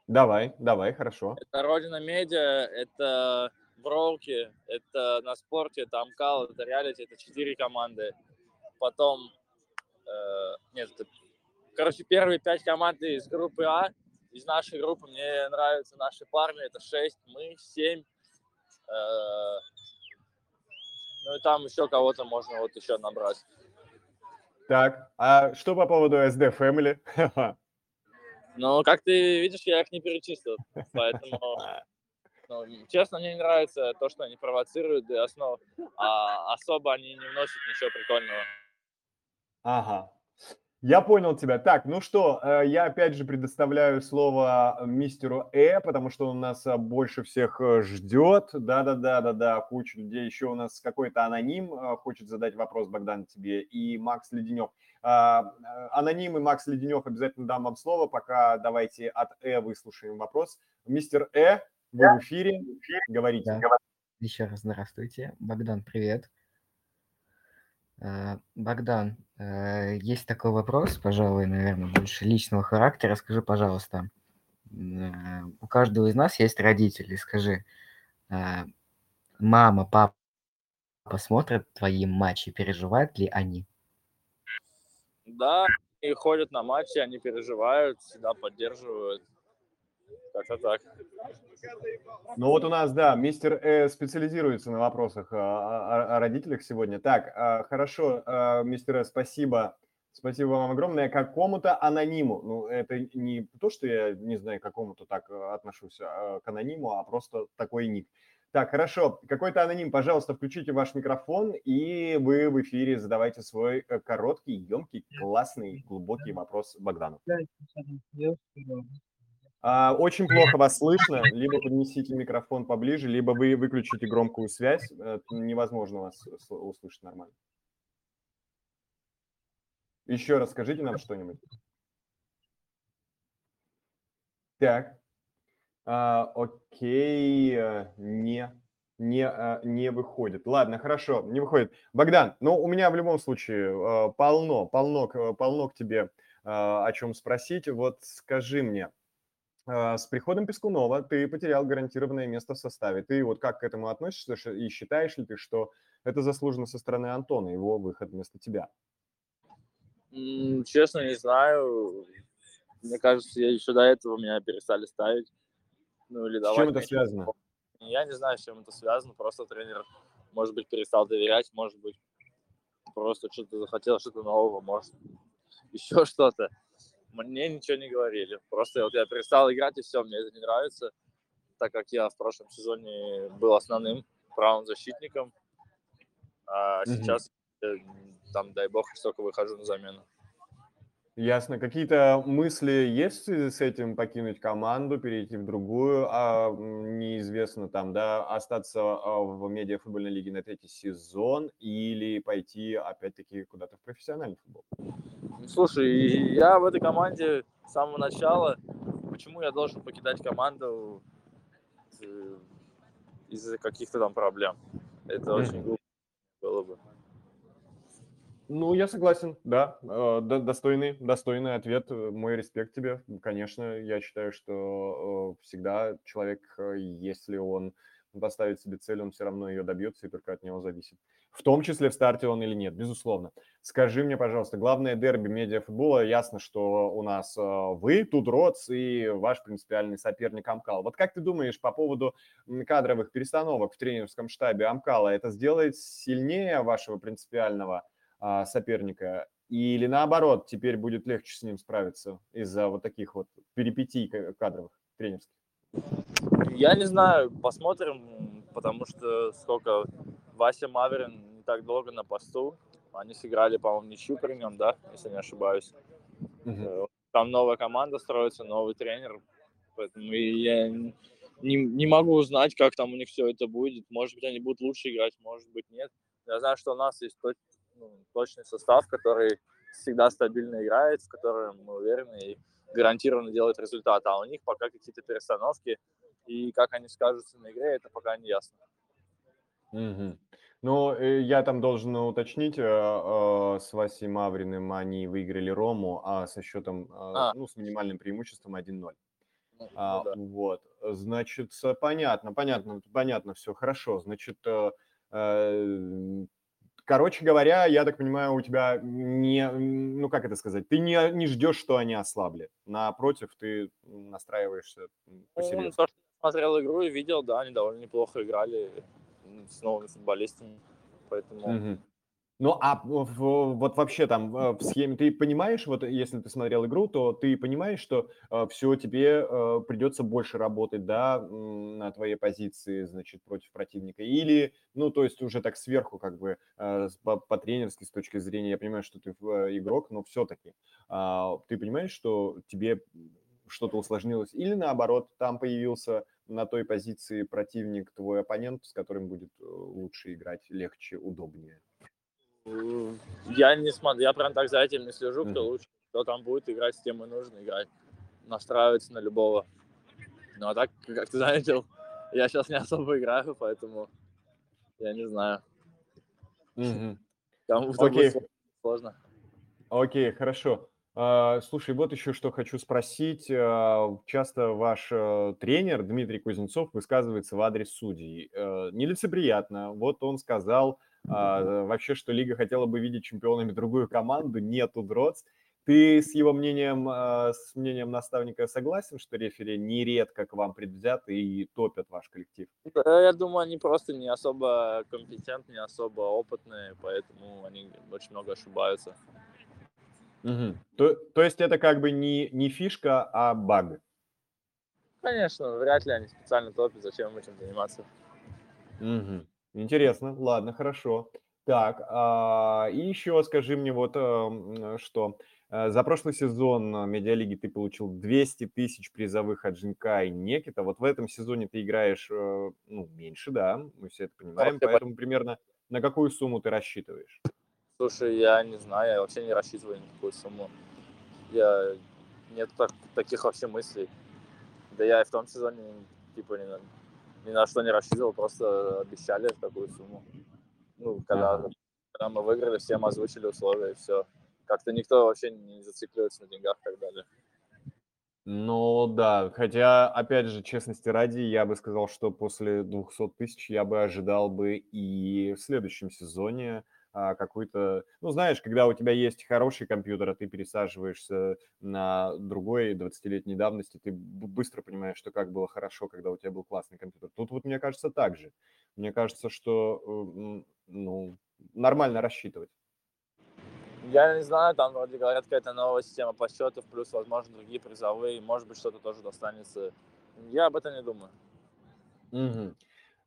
B: Давай, давай, хорошо.
G: Это Родина Медиа, это Броуки, это на спорте, это Амкал, это Реалити, это четыре команды. Потом, э, нет, это, короче, первые пять команд из группы А, из нашей группы, мне нравятся наши парни, это шесть, мы семь. Э, ну и там еще кого-то можно вот еще набрать.
B: Так, а что по поводу SD Family?
G: Ну, как ты видишь, я их не перечислил, поэтому, ну, честно, мне не нравится то, что они провоцируют, и основ... а особо они не вносят ничего прикольного.
B: Ага, я понял тебя. Так, ну что, э, я опять же предоставляю слово мистеру Э, потому что он нас э, больше всех э, ждет. Да-да-да-да-да, куча людей. Еще у нас какой-то аноним хочет задать вопрос, Богдан, тебе, и Макс Леденев. А, аноним и Макс Леденев обязательно дам вам слово, пока давайте от Э выслушаем вопрос. Мистер Э, вы в эфире, говорите.
E: Да. Еще раз здравствуйте. Богдан, привет. Э, Богдан, э, есть такой вопрос, пожалуй, наверное, больше личного характера. Скажи, пожалуйста, э, у каждого из нас есть родители. Скажи, мама, папа посмотрят твои матчи, переживают ли они?
G: Да, и ходят на матчи, они переживают, всегда поддерживают. Как-то так.
B: Ну вот у нас, да, мистер э, специализируется на вопросах о, о, о родителях сегодня. Так, э, хорошо, э, мистер э, спасибо. Спасибо вам огромное. Какому-то анониму, ну это не то, что я не знаю, какому-то так э, отношусь э, к анониму, а просто такой ник. Так, хорошо. Какой-то аноним, пожалуйста, включите ваш микрофон, и вы в эфире задавайте свой э, короткий, емкий, классный, глубокий вопрос Богдану. А, очень плохо вас слышно. Либо поднесите микрофон поближе, либо вы выключите громкую связь. Э, невозможно вас услышать нормально. Еще раз скажите нам что-нибудь. Так. А, окей. Э, не, не, э, не выходит. Ладно, хорошо, не выходит. Богдан, ну у меня в любом случае полно, полно, полно к тебе о чем спросить. Вот скажи мне, с приходом Пескунова ты потерял гарантированное место в составе. Ты вот как к этому относишься и считаешь ли ты, что это заслуженно со стороны Антона, его выход вместо тебя?
G: Честно, не знаю. Мне кажется, я еще до этого меня перестали ставить.
B: Ну, или с чем это связано?
G: Я не знаю, с чем это связано. Просто тренер, может быть, перестал доверять, может быть, просто что-то захотел, что-то нового, может, еще что-то мне ничего не говорили. Просто вот я перестал играть, и все, мне это не нравится, так как я в прошлом сезоне был основным правым защитником, а mm-hmm. сейчас там, дай бог, только выхожу на замену.
B: Ясно. Какие-то мысли есть с этим покинуть команду, перейти в другую, а неизвестно там, да, остаться а, в медиафутбольной лиге на третий сезон или пойти опять-таки куда-то в профессиональный футбол?
G: Слушай, я в этой команде с самого начала. Почему я должен покидать команду э, из-за каких-то там проблем? Это mm-hmm. очень глупо было бы.
B: Ну, я согласен, да. Э, достойный, достойный ответ. Мой респект тебе. Конечно, я считаю, что э, всегда человек, если он поставит себе цель, он все равно ее добьется, и только от него зависит. В том числе в старте он или нет, безусловно. Скажи мне, пожалуйста, главное дерби медиафутбола, ясно, что у нас вы, Тудроц и ваш принципиальный соперник Амкал. Вот как ты думаешь по поводу кадровых перестановок в тренерском штабе Амкала, это сделает сильнее вашего принципиального а, соперника, или наоборот, теперь будет легче с ним справиться из-за вот таких вот перипетий кадровых тренерских?
G: Я не знаю, посмотрим, потому что сколько Вася Маверин так долго на посту. Они сыграли, по-моему, ничью при нем, да, если не ошибаюсь. Э, Там новая команда строится, новый тренер. Поэтому я не, не могу узнать, как там у них все это будет. Может быть, они будут лучше играть, может быть, нет. Я знаю, что у нас есть точ- ну, точный состав, который всегда стабильно играет, в котором мы уверены и гарантированно делает результат. А у них пока какие-то перестановки, и как они скажутся на игре, это пока не ясно.
B: Мгм. Ну, э, я там должен уточнить, э, э, с Васей Мавриным они выиграли Рому, а со счетом, э,
G: А.
B: ну, с минимальным преимуществом 1-0.
G: Ну,
B: А,
G: ну да.
B: Вот, значит, понятно, понятно, понятно, все хорошо. Значит, э, э, короче говоря, я так понимаю, у тебя не, ну, как это сказать, ты не, не ждешь, что они ослабли. Напротив, ты настраиваешься
G: Ну,
B: посерьезнее.
G: то, что я смотрел игру и видел, да, они довольно неплохо играли с новыми футболистами. Поэтому
B: Мгм. Ну, а вот вообще там э, в схеме ты понимаешь, вот если ты смотрел игру, то ты понимаешь, что все тебе э, придется больше работать, да, на твоей позиции, значит, против противника, или, ну, то есть уже так сверху, как бы э, по, тренерской с точки зрения, я понимаю, что ты э, игрок, но все-таки ты понимаешь, что тебе что-то усложнилось, или наоборот, там появился на той позиции противник, твой оппонент, с которым будет э, лучше играть, легче, удобнее.
G: э, я не смотрю, я прям так за этим не слежу, кто
B: Мгм.
G: лучше, кто там будет играть, с тем и нужно играть. Настраиваться на любого. Ну, а так, как ты заметил, я сейчас не особо играю, поэтому я не знаю. Кому кто
B: Окей.
G: будет сложно.
B: Окей, хорошо. А, Слушай, вот еще что хочу спросить. А, Часто ваш э, тренер Дмитрий Кузнецов высказывается в адрес судей. Э, Нелицеприятно. Вот он сказал а, вообще, что Лига хотела бы видеть чемпионами другую команду, нету Дроц. Ты с его мнением, с мнением наставника согласен, что рефери нередко к вам предвзяты и топят ваш коллектив?
G: Я думаю, они просто не особо компетентные, не особо опытные, поэтому они очень много ошибаются.
B: Мгм. То, то есть это как бы не, не фишка, а баг.
G: Конечно, вряд ли они специально топят, зачем им этим заниматься.
B: Мгм. Интересно, ладно, хорошо. Так, а, и еще скажи мне вот эм, что. Э, За прошлый сезон э, Медиалиги ты получил 200 тысяч призовых от Женька и Некита. Вот в этом сезоне ты играешь, э, ну, меньше, да, мы все это понимаем, поэтому примерно на какую сумму ты рассчитываешь?
G: Слушай, я не знаю, я вообще не рассчитываю ни на какую сумму. Я... Нет так- таких вообще мыслей. Да я и в том сезоне типа ни на, ни на что не рассчитывал, просто обещали такую сумму. Ну, когда,
B: Ага.
G: когда мы выиграли, всем озвучили условия и все. Как-то никто вообще не зацикливается на деньгах и так далее.
B: Ну да, хотя, опять же, честности ради, я бы сказал, что после 200 тысяч я бы ожидал бы и в следующем сезоне какой-то... Ну, знаешь, когда у тебя есть хороший компьютер, а ты пересаживаешься на другой 20-летней давности, ты быстро понимаешь, что как было хорошо, когда у тебя был классный компьютер. Тут вот, мне кажется, так же. Мне кажется, что, ну, нормально рассчитывать.
G: Я не знаю, там вроде говорят какая-то новая система подсчетов, плюс, возможно, другие призовые, может быть, что-то тоже достанется. Я об этом не думаю.
B: Мгм.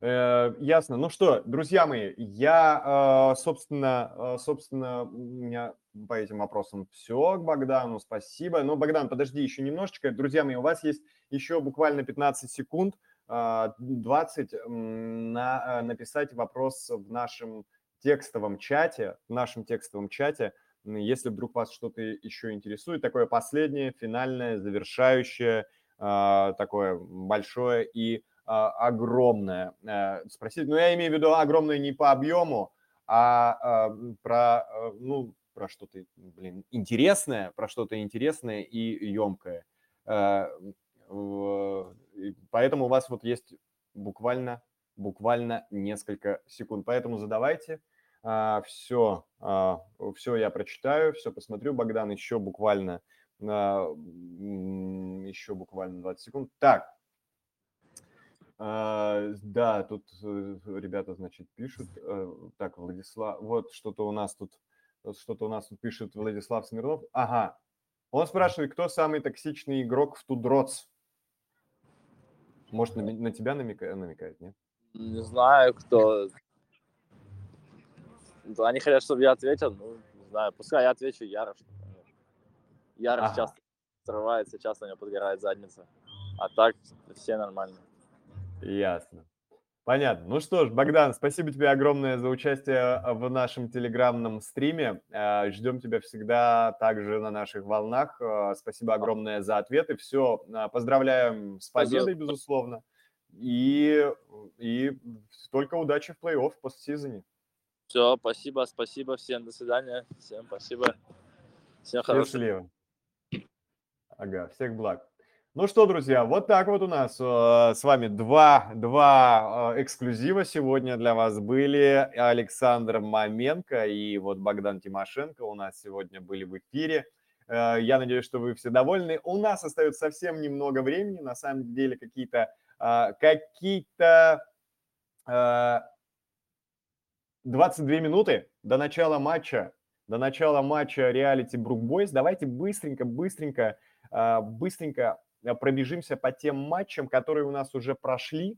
B: Э, Ясно. Ну что, друзья мои, я, э, собственно, э, собственно, у меня по этим вопросам все к Богдану, спасибо. Но, Богдан, подожди еще немножечко. Друзья мои, у вас есть еще буквально 15 секунд, а, 20, м, на, э, написать вопрос в нашем текстовом чате, в нашем текстовом чате, если вдруг вас что-то еще интересует. Такое последнее, финальное, завершающее, такое большое и огромное э, спросить. Но я имею в виду огромное не по объему, а, а, про, э, ну, про что-то, блин, интересное, про что-то интересное и емкое. Э, Поэтому у вас вот есть буквально, буквально несколько секунд. Поэтому задавайте. Все, все я прочитаю, все посмотрю. Богдан, еще буквально, а, еще буквально 20 секунд. Так, а, да, тут э, ребята, значит, пишут. э, Так, Владислав, вот что-то у нас тут, что-то у нас тут пишет Владислав Смирнов. Ага, он спрашивает, кто самый токсичный игрок в Тудроц? Может, на, на тебя намека- намекает, нет?
G: Не знаю, кто... Они хотят, чтобы я ответил, ну, не знаю, пускай я отвечу Ярош. Ярош
B: Ага.
G: часто срывается, часто у него подгорает задница. А так все нормально.
B: Ясно. Понятно. Ну что ж, Богдан, спасибо тебе огромное за участие в нашем телеграмном стриме. Э, Ждем тебя всегда также на наших волнах. Э, Спасибо огромное за ответы. Все, поздравляем с победой, безусловно. И, и только удачи в плей-офф в постсезоне.
G: Все, спасибо, спасибо всем, до свидания. Всем спасибо. Всем хорошего.
B: Счастливо. Ага, всех благ. Ну что, друзья, вот так вот у нас э, с вами два, два э, эксклюзива сегодня для вас были. Александр Маменко и вот Богдан Тимошенко у нас сегодня были в эфире. Э, я надеюсь, что вы все довольны. У нас остается совсем немного времени. На самом деле какие-то э, какие-то э, 22 минуты до начала матча, до начала матча реалити Брук Бойс. Давайте быстренько, быстренько, э, быстренько пробежимся по тем матчам, которые у нас уже прошли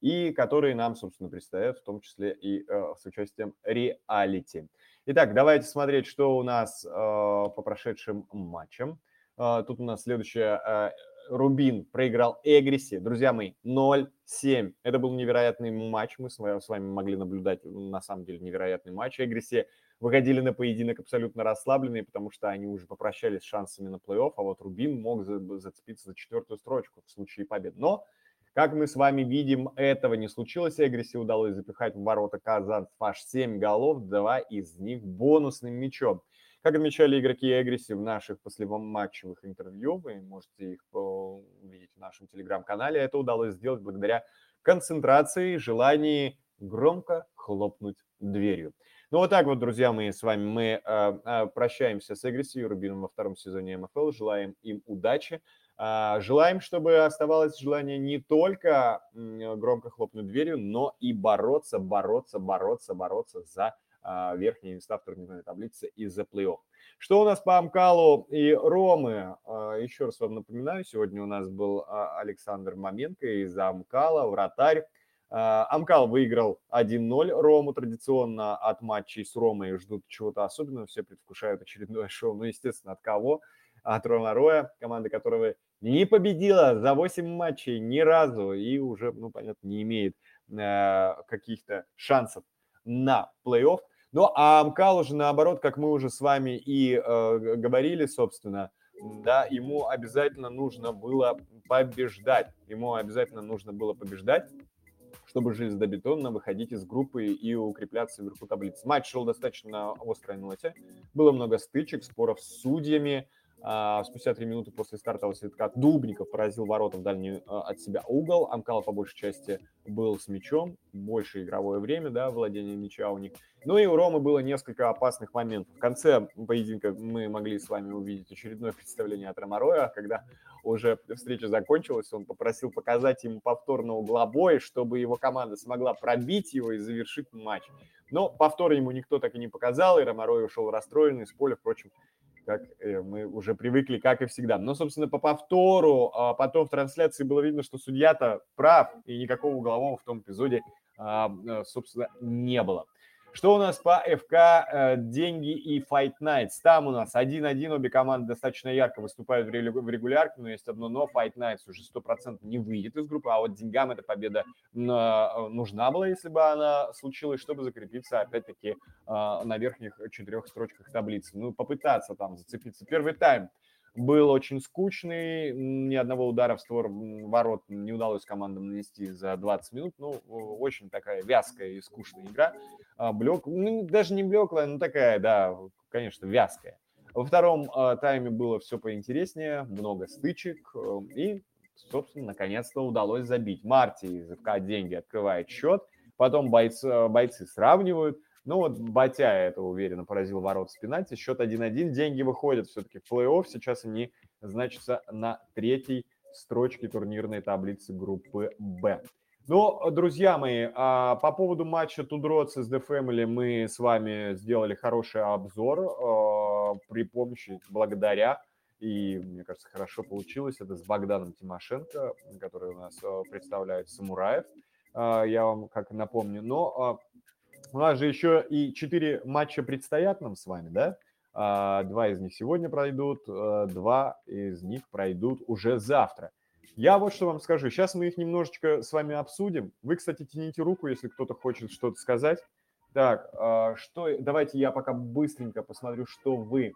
B: и которые нам, собственно, предстоят, в том числе и э, с участием реалити. Итак, давайте смотреть, что у нас э, по прошедшим матчам. Э, тут у нас следующее. Э, Рубин проиграл Эгриси. Друзья мои, 0-7. Это был невероятный матч. Мы с вами, с вами могли наблюдать, на самом деле, невероятный матч. Эгриси выходили на поединок абсолютно расслабленные, потому что они уже попрощались с шансами на плей-офф, а вот Рубин мог за- зацепиться за четвертую строчку в случае побед. Но, как мы с вами видим, этого не случилось. Эгриси удалось запихать в ворота Казан аж 7 голов, два из них бонусным мячом. Как отмечали игроки Эгриси в наших послематчевых интервью, вы можете их по- увидеть в нашем телеграм-канале, это удалось сделать благодаря концентрации желании громко хлопнуть дверью. Ну вот так вот, друзья мои, с вами мы э, э, прощаемся с Эгриси и Рубином во втором сезоне МФЛ, желаем им удачи. А, Желаем, чтобы оставалось желание не только громко хлопнуть дверью, но и бороться, бороться, бороться, бороться за а, верхние места в турнирной таблице и за плей-офф. Что у нас по Амкалу и Ромы? А, Еще раз вам напоминаю, сегодня у нас был а, Александр Маменко из Амкала, вратарь. А, Амкал выиграл 1-0 Рому традиционно от матчей с Ромой ждут чего-то особенного, все предвкушают очередное шоу, ну, естественно, от кого? От Рома Роя, команда которого не победила за 8 матчей ни разу и уже, ну, понятно, не имеет э, каких-то шансов на плей-офф. Ну, а Амкал уже наоборот, как мы уже с вами и э, говорили, собственно, да, ему обязательно нужно было побеждать. Ему обязательно нужно было побеждать, чтобы железобетонно выходить из группы и укрепляться вверху таблицы. Матч шел достаточно на острой ноте. Было много стычек, споров с судьями. А, Спустя три минуты после стартового свитка Дубников поразил ворота в дальний а, от себя угол. Амкал по большей части был с мячом, больше игровое время, да, владение мяча у них. Ну и у Ромы было несколько опасных моментов. В конце поединка мы могли с вами увидеть очередное представление от Ромароя, когда уже встреча закончилась, он попросил показать ему повторно углобой, чтобы его команда смогла пробить его и завершить матч. Но повтор ему никто так и не показал, и Ромарой ушел расстроенный с поля, впрочем, как э, мы уже привыкли, как и всегда. Но, собственно, по повтору, а потом в трансляции было видно, что судья-то прав, и никакого углового в том эпизоде, а, э, собственно, не было. Что у нас по ФК э, «Деньги» и Fight Nights? Там у нас 1-1, обе команды достаточно ярко выступают в регу- в регулярке, но есть одно но, Fight Nights уже 100% не выйдет из группы, а вот «Деньгам» эта победа на- нужна была, если бы она случилась, чтобы закрепиться, опять-таки, а, на верхних четырех строчках таблицы. Ну, попытаться там зацепиться. Первый тайм был очень скучный, ни одного удара в створ ворот не удалось командам нанести за 20 минут. Ну, очень такая вязкая и скучная игра. А, Блек, ну, даже не блеклая, но такая, да, конечно, вязкая. Во втором а, тайме было все поинтереснее, много стычек, э, и, собственно, наконец-то удалось забить. Марти из ФК «Деньги» открывает счет, потом бойцы, бойцы сравнивают, ну вот Батя это уверенно поразил ворот с пенальти. Счет 1-1. Деньги выходят все-таки в плей-офф. Сейчас они значатся на третьей строчке турнирной таблицы группы «Б». Ну, друзья мои, а, по поводу матча Тудроц из The Family мы с вами сделали хороший обзор а, при помощи, благодаря, и, мне кажется, хорошо получилось, это с Богданом Тимошенко, который у нас а, представляет Самураев, А, я вам как напомню. Но У нас же еще и четыре матча предстоят нам с вами, да? А, два из них сегодня пройдут, а, два из них пройдут уже завтра. Я вот что вам скажу. Сейчас мы их немножечко с вами обсудим. Вы, кстати, тяните руку, если кто-то хочет что-то сказать. Так, а, что, давайте я пока быстренько посмотрю, что вы,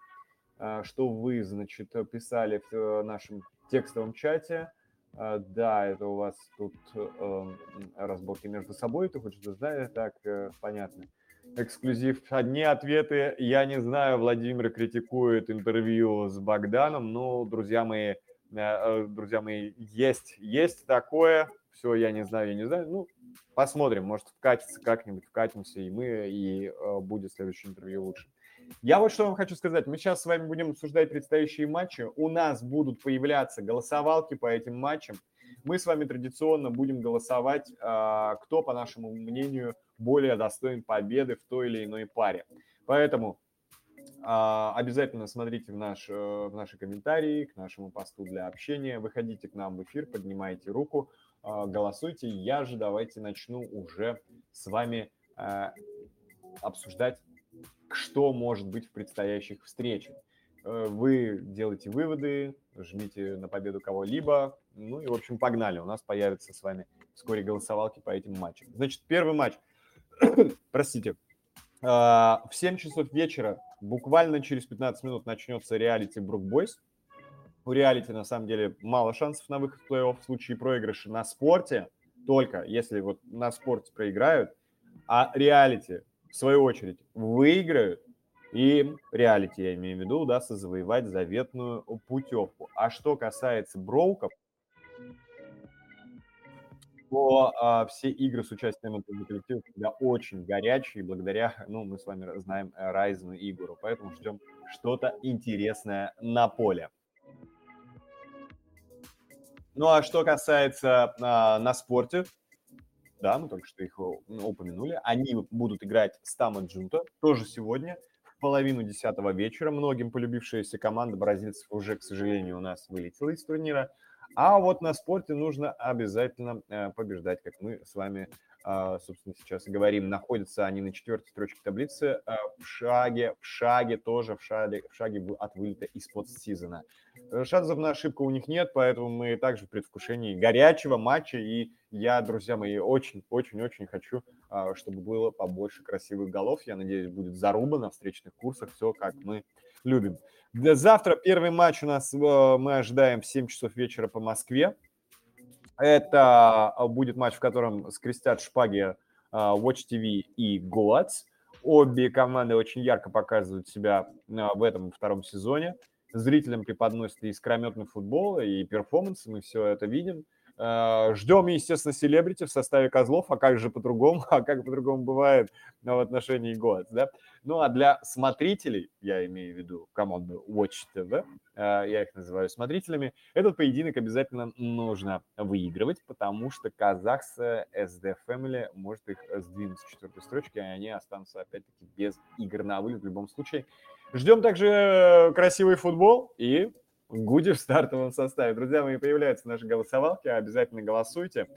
B: что вы, значит, писали в э, нашем текстовом чате. Да, это у вас тут эм, разборки между собой, ты хочешь знать? Так, э, понятно эксклюзив. Одни ответы. Я не знаю, Владимир критикует интервью с Богданом, но, друзья мои, э, э, друзья мои, есть, есть такое. Все, я не знаю, я не знаю. Ну, посмотрим, может, вкатится как-нибудь, вкатимся и мы, и э, будет следующее интервью лучше. Я вот что вам хочу сказать. Мы сейчас с вами будем обсуждать предстоящие матчи. У нас будут появляться голосовалки по этим матчам. Мы с вами традиционно будем голосовать, кто, по нашему мнению, более достоин победы в той или иной паре. Поэтому а, обязательно смотрите в, наш, э, в наши комментарии, к нашему посту для общения. Выходите к нам в эфир, поднимайте руку, а, голосуйте. Я же давайте начну уже с вами а, обсуждать, что может быть в предстоящих встречах. Э, вы делаете выводы, жмите на победу кого-либо. Ну и, в общем, погнали. У нас появятся с вами вскоре голосовалки по этим матчам. Значит, первый матч – простите, а, в 7 часов вечера, буквально через 15 минут начнется реалити Брук Бойс. У реалити, на самом деле, мало шансов на выход в плей-офф в случае проигрыша на спорте, только если вот на спорте проиграют, а реалити, в свою очередь, выиграют, и реалити, я имею в виду, удастся завоевать заветную путевку. А что касается броуков, что а, все игры с участием этого коллектива всегда очень горячие, благодаря, ну, мы с вами знаем Райзену и Игору, поэтому ждем что-то интересное на поле. Ну, а что касается а, на спорте, да, мы только что их упомянули, они будут играть с Тамо Джунто тоже сегодня в половину десятого вечера. Многим полюбившаяся команда бразильцев уже, к сожалению, у нас вылетела из турнира. А вот на спорте нужно обязательно э, побеждать, как мы с вами, а, собственно, сейчас говорим. Находятся они на четвертой строчке таблицы, э, в шаге, в шаге тоже, в шаге, в шаге от вылета из подсизона. Э, шансов на ошибку у них нет, поэтому мы также в предвкушении горячего матча. И я, друзья мои, очень-очень-очень хочу, а, чтобы было побольше красивых голов. Я надеюсь, будет заруба на встречных курсах, все как мы любим. Завтра первый матч у нас э, мы ожидаем в 7 часов вечера по Москве. Это а, будет матч, в котором скрестят шпаги э, Watch TV и Goats. Обе команды очень ярко показывают себя в этом втором сезоне. Зрителям преподносят и искрометный футбол, и перформанс, мы все это видим. Э, Ждем, естественно, селебрити в составе козлов, а как же по-другому, а как по-другому бывает в отношении ГОАТ, да? Ну, а для смотрителей, я имею в виду команду Watch TV, э, я их называю смотрителями, этот поединок обязательно нужно выигрывать, потому что казахс SD Family может их сдвинуть с четвертой строчки, и они останутся, опять-таки, без игр на вылет в любом случае. Ждем также красивый футбол и Гуди в стартовом составе. Друзья мои, появляются наши голосовалки, обязательно голосуйте.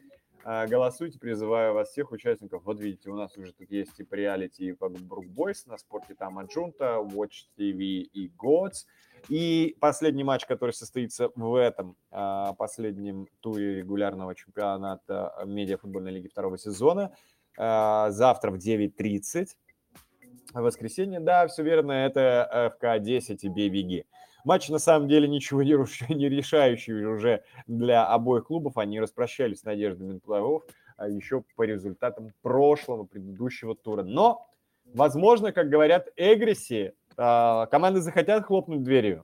B: А, голосуйте, призываю вас всех участников. Вот видите, у нас уже тут есть и реалити, и Брук Бойс на спорте там Аджунта, Watch TV и Gods. И последний матч, который состоится в этом а, последнем туре регулярного чемпионата медиафутбольной лиги второго сезона, а, завтра в 9.30. Воскресенье, да, все верно, это ФК-10 и Бей-Беги. Матч на самом деле ничего не, решающий уже для обоих клубов. Они распрощались с надеждами на плей-офф а еще по результатам прошлого, предыдущего тура. Но, возможно, как говорят Эгриси, а, команды захотят хлопнуть дверью.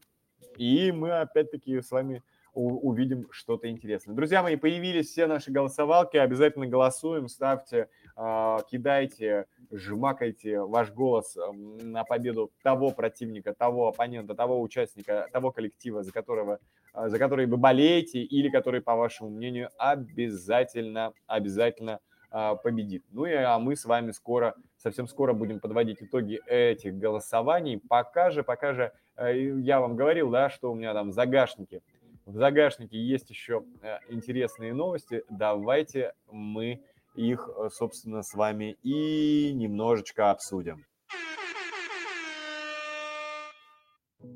B: И мы опять-таки с вами увидим что-то интересное. Друзья мои, появились все наши голосовалки, обязательно голосуем, ставьте, а, кидайте, жмакайте ваш голос на победу того противника, того оппонента, того участника, того коллектива, за которого а, за который вы болеете или который, по вашему мнению, обязательно, обязательно а, победит. Ну и а мы с вами скоро, совсем скоро будем подводить итоги этих голосований. Пока же, пока же, э, я вам говорил, да, что у меня там загашники – в загашнике есть еще э, интересные новости. Давайте мы их, э, собственно, с вами и немножечко обсудим.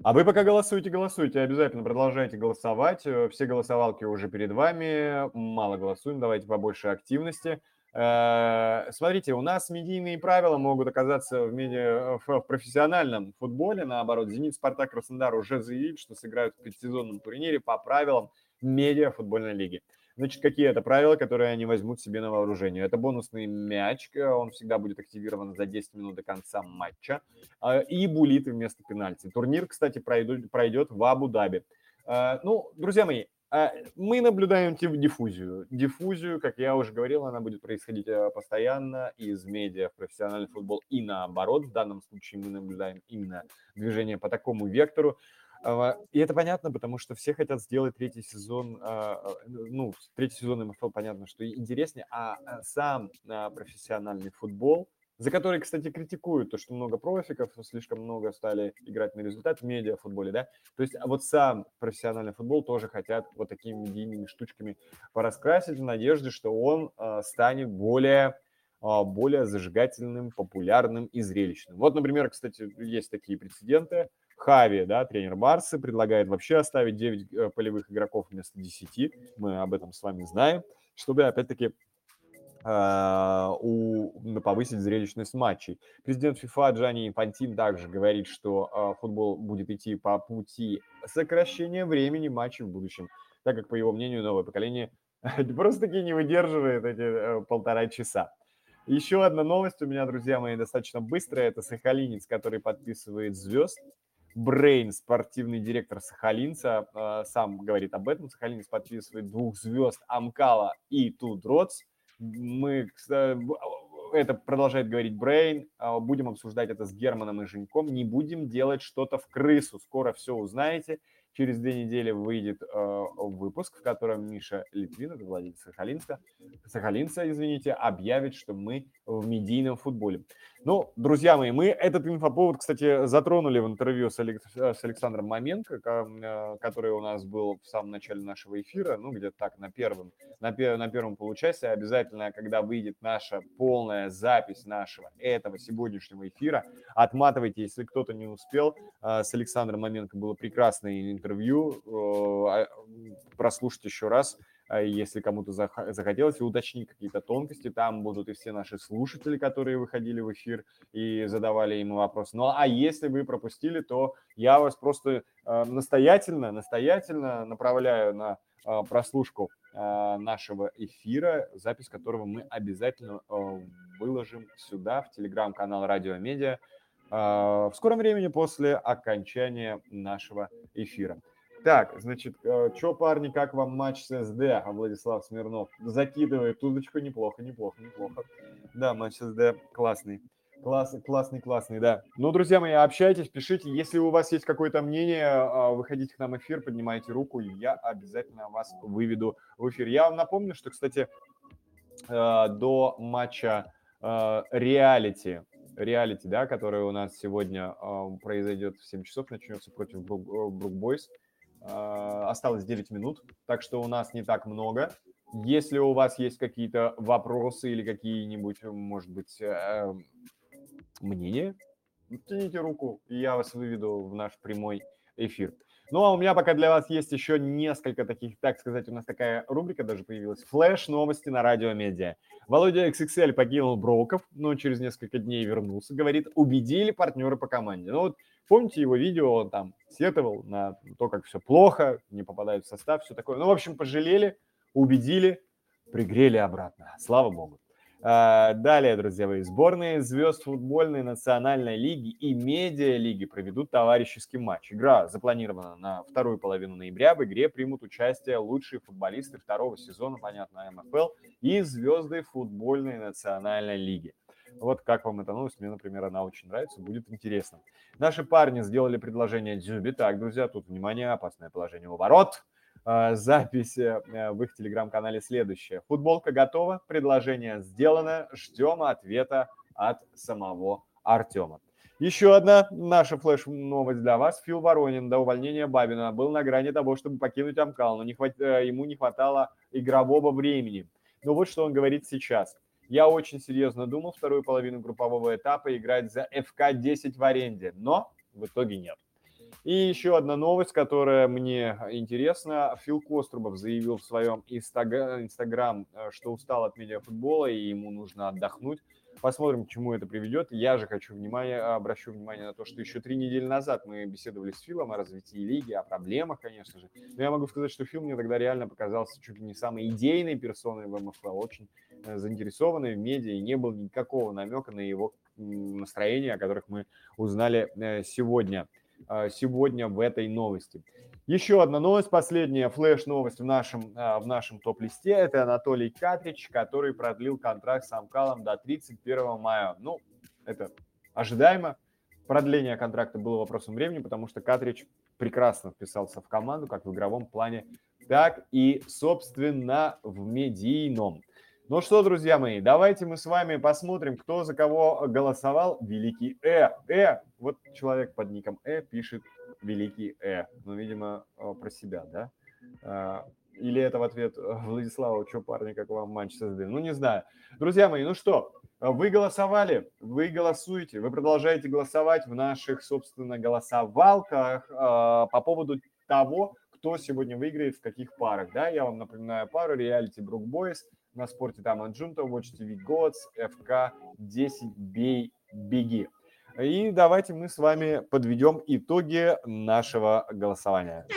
B: А вы пока голосуете, голосуйте, обязательно продолжайте голосовать. Э, все голосовалки уже перед вами. Мало голосуем, давайте побольше активности. Э, смотрите, у нас медийные правила могут оказаться в, медиа, в профессиональном футболе. Наоборот, «Зенит», «Спартак», «Краснодар» уже заявили, что сыграют в предсезонном турнире по правилам медиа футбольной лиги. Значит, какие это правила, которые они возьмут себе на вооружение? Это бонусный мяч, э, он всегда будет активирован за 10 минут до конца матча, а, и булиты вместо пенальти. Турнир, кстати, пройдет, в Абу-Даби. Э, ну, друзья мои, а, мы наблюдаем диффузию. Диффузию, как я уже говорил, она будет происходить э, постоянно из медиа в профессиональный футбол и наоборот. В данном случае мы наблюдаем именно движение по такому вектору. А, и это понятно, потому что все хотят сделать третий сезон, а, ну, третий сезон МФЛ, понятно, что интереснее, а сам профессиональный футбол – за который, кстати, критикуют то, что много профиков, слишком много стали играть на результат в медиафутболе, да. То есть вот сам профессиональный футбол тоже хотят вот такими медийными штучками пораскрасить в надежде, что он станет более более зажигательным, популярным и зрелищным. Вот, например, кстати, есть такие прецеденты. Хави, да, тренер Барсы, предлагает вообще оставить 9 э, полевых игроков вместо 10. Мы об этом с вами знаем, чтобы, опять-таки, а, у, повысить зрелищность матчей. Президент ФИФА Джани Инфантин также говорит, что а, футбол будет идти по пути сокращения времени матчей в будущем, так как, по его мнению, новое поколение просто-таки не выдерживает эти э, полтора часа. Еще одна новость у меня, друзья мои, достаточно быстрая. Это сахалинец, который подписывает звезд. Брейн, спортивный директор Сахалинца, э, сам говорит об этом. Сахалинец подписывает двух звезд Амкала и Тудроц мы, это продолжает говорить Брейн, а, будем обсуждать это с Германом и Женьком, не будем делать что-то в крысу, скоро все узнаете. Через две недели выйдет э, выпуск, в котором Миша Литвин, это владелец Сахалинска, Сахалинца, извините, объявит, что мы в медийном футболе. Ну, друзья мои, мы этот инфоповод, кстати, затронули в интервью с, Алекс, с Александром Маменко, э, который у нас был в самом начале нашего эфира, ну, где-то так, на первом, на, на первом получасе. Обязательно, когда выйдет наша полная запись нашего этого сегодняшнего эфира, отматывайте, если кто-то не успел. Э, с Александром Маменко было прекрасное интервью, а, прослушать еще раз, если кому-то захотелось, уточнить какие-то тонкости. Там будут и все наши слушатели, которые выходили в эфир и задавали ему вопросы. Ну, а если вы пропустили, то я вас просто а, настоятельно, настоятельно направляю на прослушку нашего эфира, запись которого мы обязательно выложим сюда, в телеграм-канал Радио Медиа, в скором времени после окончания нашего эфира. Так, значит, э, что, парни, как вам матч с СД? А Владислав Смирнов закидывает удочку, неплохо, неплохо, неплохо. Да, матч с СД классный. Класс, классный, классный, да. Ну, друзья мои, общайтесь, пишите. Если у вас есть какое-то мнение, а, выходите к нам в эфир, поднимайте руку, и я обязательно вас выведу в эфир. Я вам напомню, что, кстати, э, до матча э, реалити реалити, да, который у нас сегодня произойдет в 7 часов, начнется против Брук, э, Брук осталось 9 минут, так что у нас не так много. Если у вас есть какие-то вопросы или какие-нибудь, может быть, э, мнения, тяните руку, и я вас выведу в наш прямой эфир. Ну, а у меня пока для вас есть еще несколько таких, так сказать, у нас такая рубрика даже появилась. Флэш-новости на радио медиа. Володя XXL покинул Броков, но через несколько дней вернулся. Говорит, убедили партнеры по команде. Ну вот помните его видео, он там сетовал на то, как все плохо, не попадает в состав, все такое. Ну, в общем, пожалели, убедили, пригрели обратно. Слава богу. А, далее, друзья мои, сборные звезд футбольной национальной лиги и медиа-лиги проведут товарищеский матч. Игра запланирована на вторую половину ноября. В игре примут участие лучшие футболисты второго сезона, понятно, МФЛ и звезды футбольной национальной лиги. Вот как вам эта новость? Мне, например, она очень нравится, будет интересно. Наши парни сделали предложение Дзюби. Так, друзья, тут, внимание, опасное положение у ворот. А, запись э, в их телеграм-канале следующая. Футболка готова, предложение сделано, ждем ответа от самого Артема. Еще одна наша флеш-новость для вас. Фил Воронин до увольнения Бабина был на грани того, чтобы покинуть Амкал, но не хват... Э, ему не хватало игрового времени. Но вот что он говорит сейчас. Я очень серьезно думал вторую половину группового этапа играть за ФК-10 в аренде, но в итоге нет. И еще одна новость, которая мне интересна. Фил Кострубов заявил в своем инстаграм, э, что устал от медиафутбола и ему нужно отдохнуть. Посмотрим, к чему это приведет. Я же хочу внимание, обращу внимание на то, что еще три недели назад мы беседовали с Филом о развитии лиги, о проблемах, конечно же. Но я могу сказать, что Фил мне тогда реально показался чуть ли не самой идейной персоной в МФЛ, очень э, заинтересованной в медиа, и не было никакого намека на его настроения, о которых мы узнали э, сегодня. А, сегодня в этой новости. Еще одна новость, последняя флеш-новость в нашем, в нашем топ-листе. Это Анатолий Катрич, который продлил контракт с Амкалом до 31 мая. Ну, это ожидаемо. Продление контракта было вопросом времени, потому что Катрич прекрасно вписался в команду, как в игровом плане, так и, собственно, в медийном. Ну что, друзья мои, давайте мы с вами посмотрим, кто за кого голосовал. Великий Э. Э. Вот человек под ником Э пишет Великий Э. Ну, видимо, э, про себя, да? А, или это в ответ Владиславу, что, парни, как вам матч создали? Ну, не знаю. Друзья мои, ну что, вы голосовали, вы голосуете, вы продолжаете голосовать в наших, собственно, голосовалках э, по поводу того, кто сегодня выиграет в каких парах. Да, я вам напоминаю пару реалити Брук Бойс – на спорте там Аджунта, Watch TV Gods, FK 10 Бей Беги. И давайте мы с вами подведем итоги нашего голосования.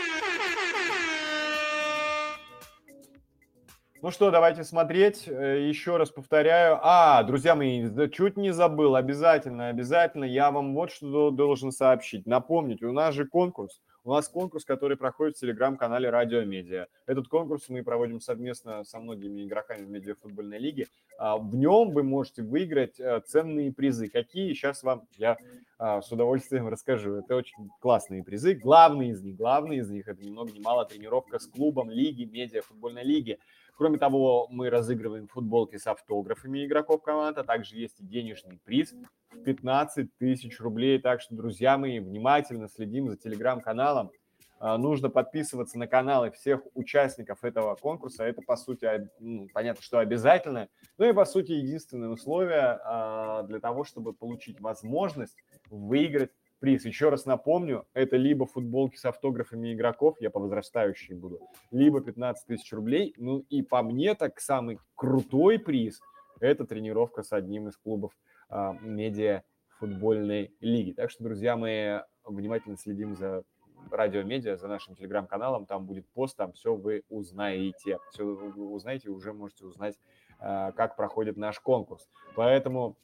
B: Ну что, давайте смотреть. Э, Еще раз повторяю. А, друзья мои, чуть не забыл. Обязательно, обязательно я вам вот что должен сообщить. Напомнить, у нас же конкурс. У нас конкурс, который проходит в телеграм-канале Радио Медиа. Этот конкурс мы проводим совместно со многими игроками в медиафутбольной лиге. А, в нем вы можете выиграть э, ценные призы. Какие? Сейчас вам я а, с удовольствием расскажу. Это очень классные призы. Главный из них, главный из них, это ни много ни мало тренировка с клубом лиги, медиафутбольной лиги. Кроме того, мы разыгрываем футболки с автографами игроков команд, а также есть и денежный приз в 15 тысяч рублей. Так что, друзья мои, внимательно следим за телеграм-каналом. А, нужно подписываться на каналы всех участников этого конкурса. Это, по сути, ну, понятно, что обязательно. Ну и, по сути, единственное условие а, для того, чтобы получить возможность выиграть приз. Еще раз напомню, это либо футболки с автографами игроков, я по возрастающей буду, либо 15 тысяч рублей. Ну и по мне так самый крутой приз – это тренировка с одним из клубов а, медиа футбольной лиги. Так что, друзья мои, внимательно следим за радио медиа, за нашим телеграм-каналом, там будет пост, там все вы узнаете. Все вы узнаете, уже можете узнать, а, как проходит наш конкурс. Поэтому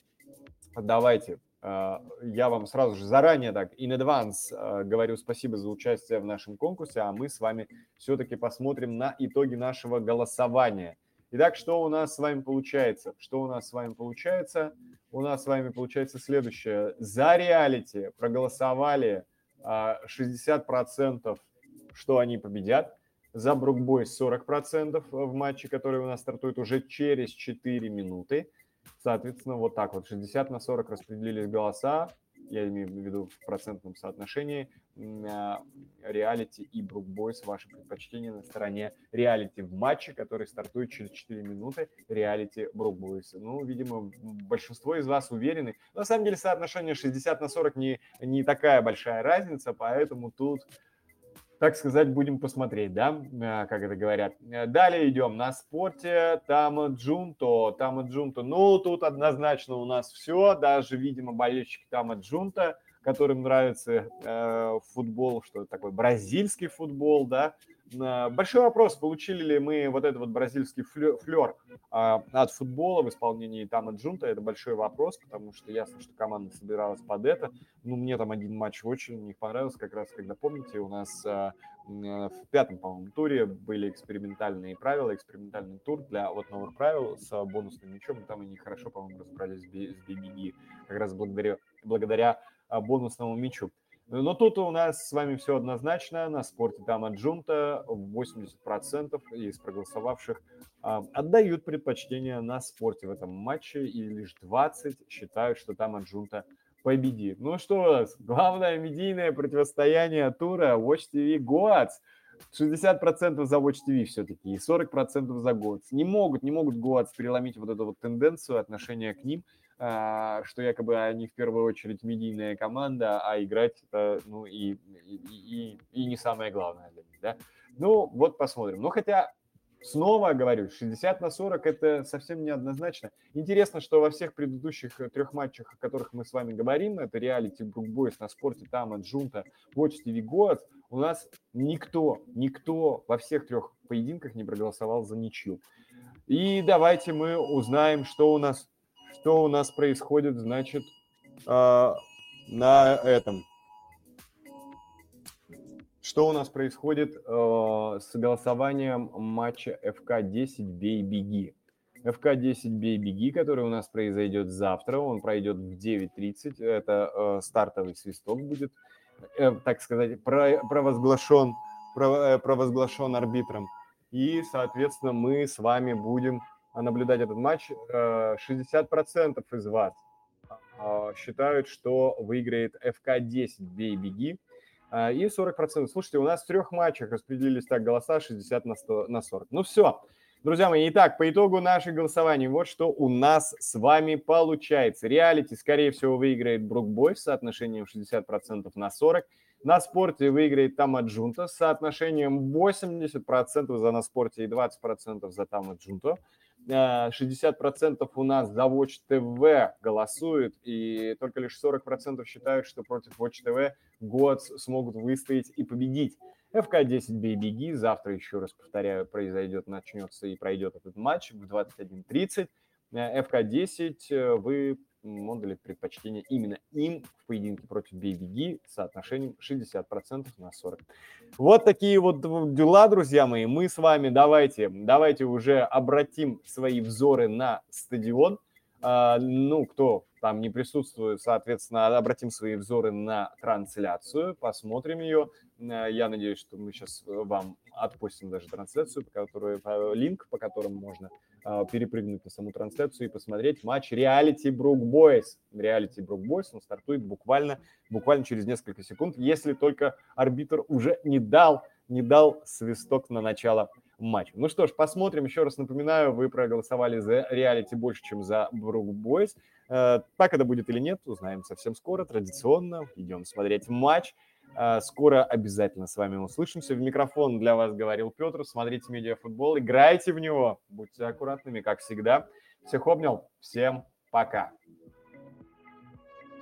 B: давайте я вам сразу же заранее так in advance а, говорю спасибо за участие в нашем конкурсе, а мы с вами все-таки посмотрим на итоги нашего голосования. Итак, что у нас с вами получается? Что у нас с вами получается? У нас с вами получается следующее. За реалити проголосовали 60%, а, что они победят. За Брукбой 40% в матче, который у нас стартует уже через 4 минуты. Соответственно, вот так вот 60 на 40 распределились голоса, я имею в виду в процентном соотношении, реалити и брукбойс, ваше предпочтение на стороне реалити в матче, который стартует через 4 минуты, реалити брукбойс. Ну, видимо, большинство из вас уверены. На самом деле соотношение 60 на 40 не, не такая большая разница, поэтому тут так сказать, будем посмотреть, да, а, как это говорят. Э, далее идем на спорте. Там Джунто, там Джунто. Ну, тут однозначно у нас все. Даже, видимо, болельщики там Джунта которым нравится э, футбол, что это такой бразильский футбол, да. Большой вопрос, получили ли мы вот этот вот бразильский флер э, от футбола в исполнении Тама Джунта, это большой вопрос, потому что ясно, что команда собиралась под это. Ну, мне там один матч очень не понравился, как раз, когда, помните, у нас э, в пятом, по-моему, туре были экспериментальные правила, экспериментальный тур для вот новых правил с бонусным мячом, и там они хорошо, по-моему, разобрались с BBB, как раз благодаря, благодаря а, бонусному мячу. Но тут у нас с вами все однозначно. На спорте там Джунта 80% из проголосовавших а, отдают предпочтение на спорте в этом матче, и лишь 20 считают, что там Джунта победит. Ну что у нас, главное медийное противостояние тура Watch TV Goats. 60% за Watch TV все-таки и 40% за год. Не могут, не могут год переломить вот эту вот тенденцию отношения к ним, что якобы они в первую очередь медийная команда, а играть это, ну, и, и, и, и не самое главное для них, да. Ну, вот посмотрим. Ну, хотя Снова говорю, 60 на 40 это совсем неоднозначно. Интересно, что во всех предыдущих э, трех матчах, о которых мы с вами говорим, это реалити, Брукбойс на спорте, там, Джунта, Watch TV Goats, у нас никто, никто во всех трех поединках не проголосовал за ничью. И давайте мы узнаем, что у нас, что у нас происходит, значит, э, на этом, что у нас происходит э, с голосованием матча ФК-10 «Бей-беги»? ФК-10 «Бей-беги», который у нас произойдет завтра, он пройдет в 9.30, это э, стартовый свисток будет, э, так сказать, про, провозглашен, про, э, провозглашен арбитром. И, соответственно, мы с вами будем наблюдать этот матч. Э, 60% из вас э, считают, что выиграет ФК-10 «Бей-беги», а, и 40%. Слушайте, у нас в трех матчах распределились так голоса 60 на, 100, на 40. Ну все, друзья мои, итак, по итогу наших голосований, вот что у нас с вами получается. Реалити, скорее всего, выиграет Брукбой с соотношением 60% на 40%. На спорте выиграет Тамаджунта с соотношением 80% за на спорте и 20% за Тамаджунта. 60% у нас за Watch TV голосуют, и только лишь 40% считают, что против Watch TV год смогут выстоять и победить. ФК-10 бей-беги. Завтра, еще раз повторяю, произойдет, начнется и пройдет этот матч в 21.30. ФК-10 вы отдали предпочтение именно им в поединке против бей-беги с соотношением 60% на 40. Вот такие вот дела, друзья мои. Мы с вами давайте, давайте уже обратим свои взоры на стадион. А, ну, кто там не присутствует, соответственно, обратим свои взоры на трансляцию, посмотрим ее. Э, я надеюсь, что мы сейчас вам отпустим даже трансляцию, по которой, линк, по которому можно а, перепрыгнуть на саму трансляцию и посмотреть матч реалити Брук Бойс. Реалити Брук Бойс, он стартует буквально, буквально через несколько секунд, если только арбитр уже не дал, не дал свисток на начало матча. Ну что ж, посмотрим. Еще раз напоминаю, вы проголосовали за реалити больше, чем за Брук Бойс. Э, так это будет или нет, узнаем совсем скоро. Традиционно идем смотреть матч. А, скоро обязательно с вами услышимся. В микрофон для вас говорил Петр. Смотрите медиафутбол, играйте в него. Будьте аккуратными, как всегда. Всех обнял. Всем пока.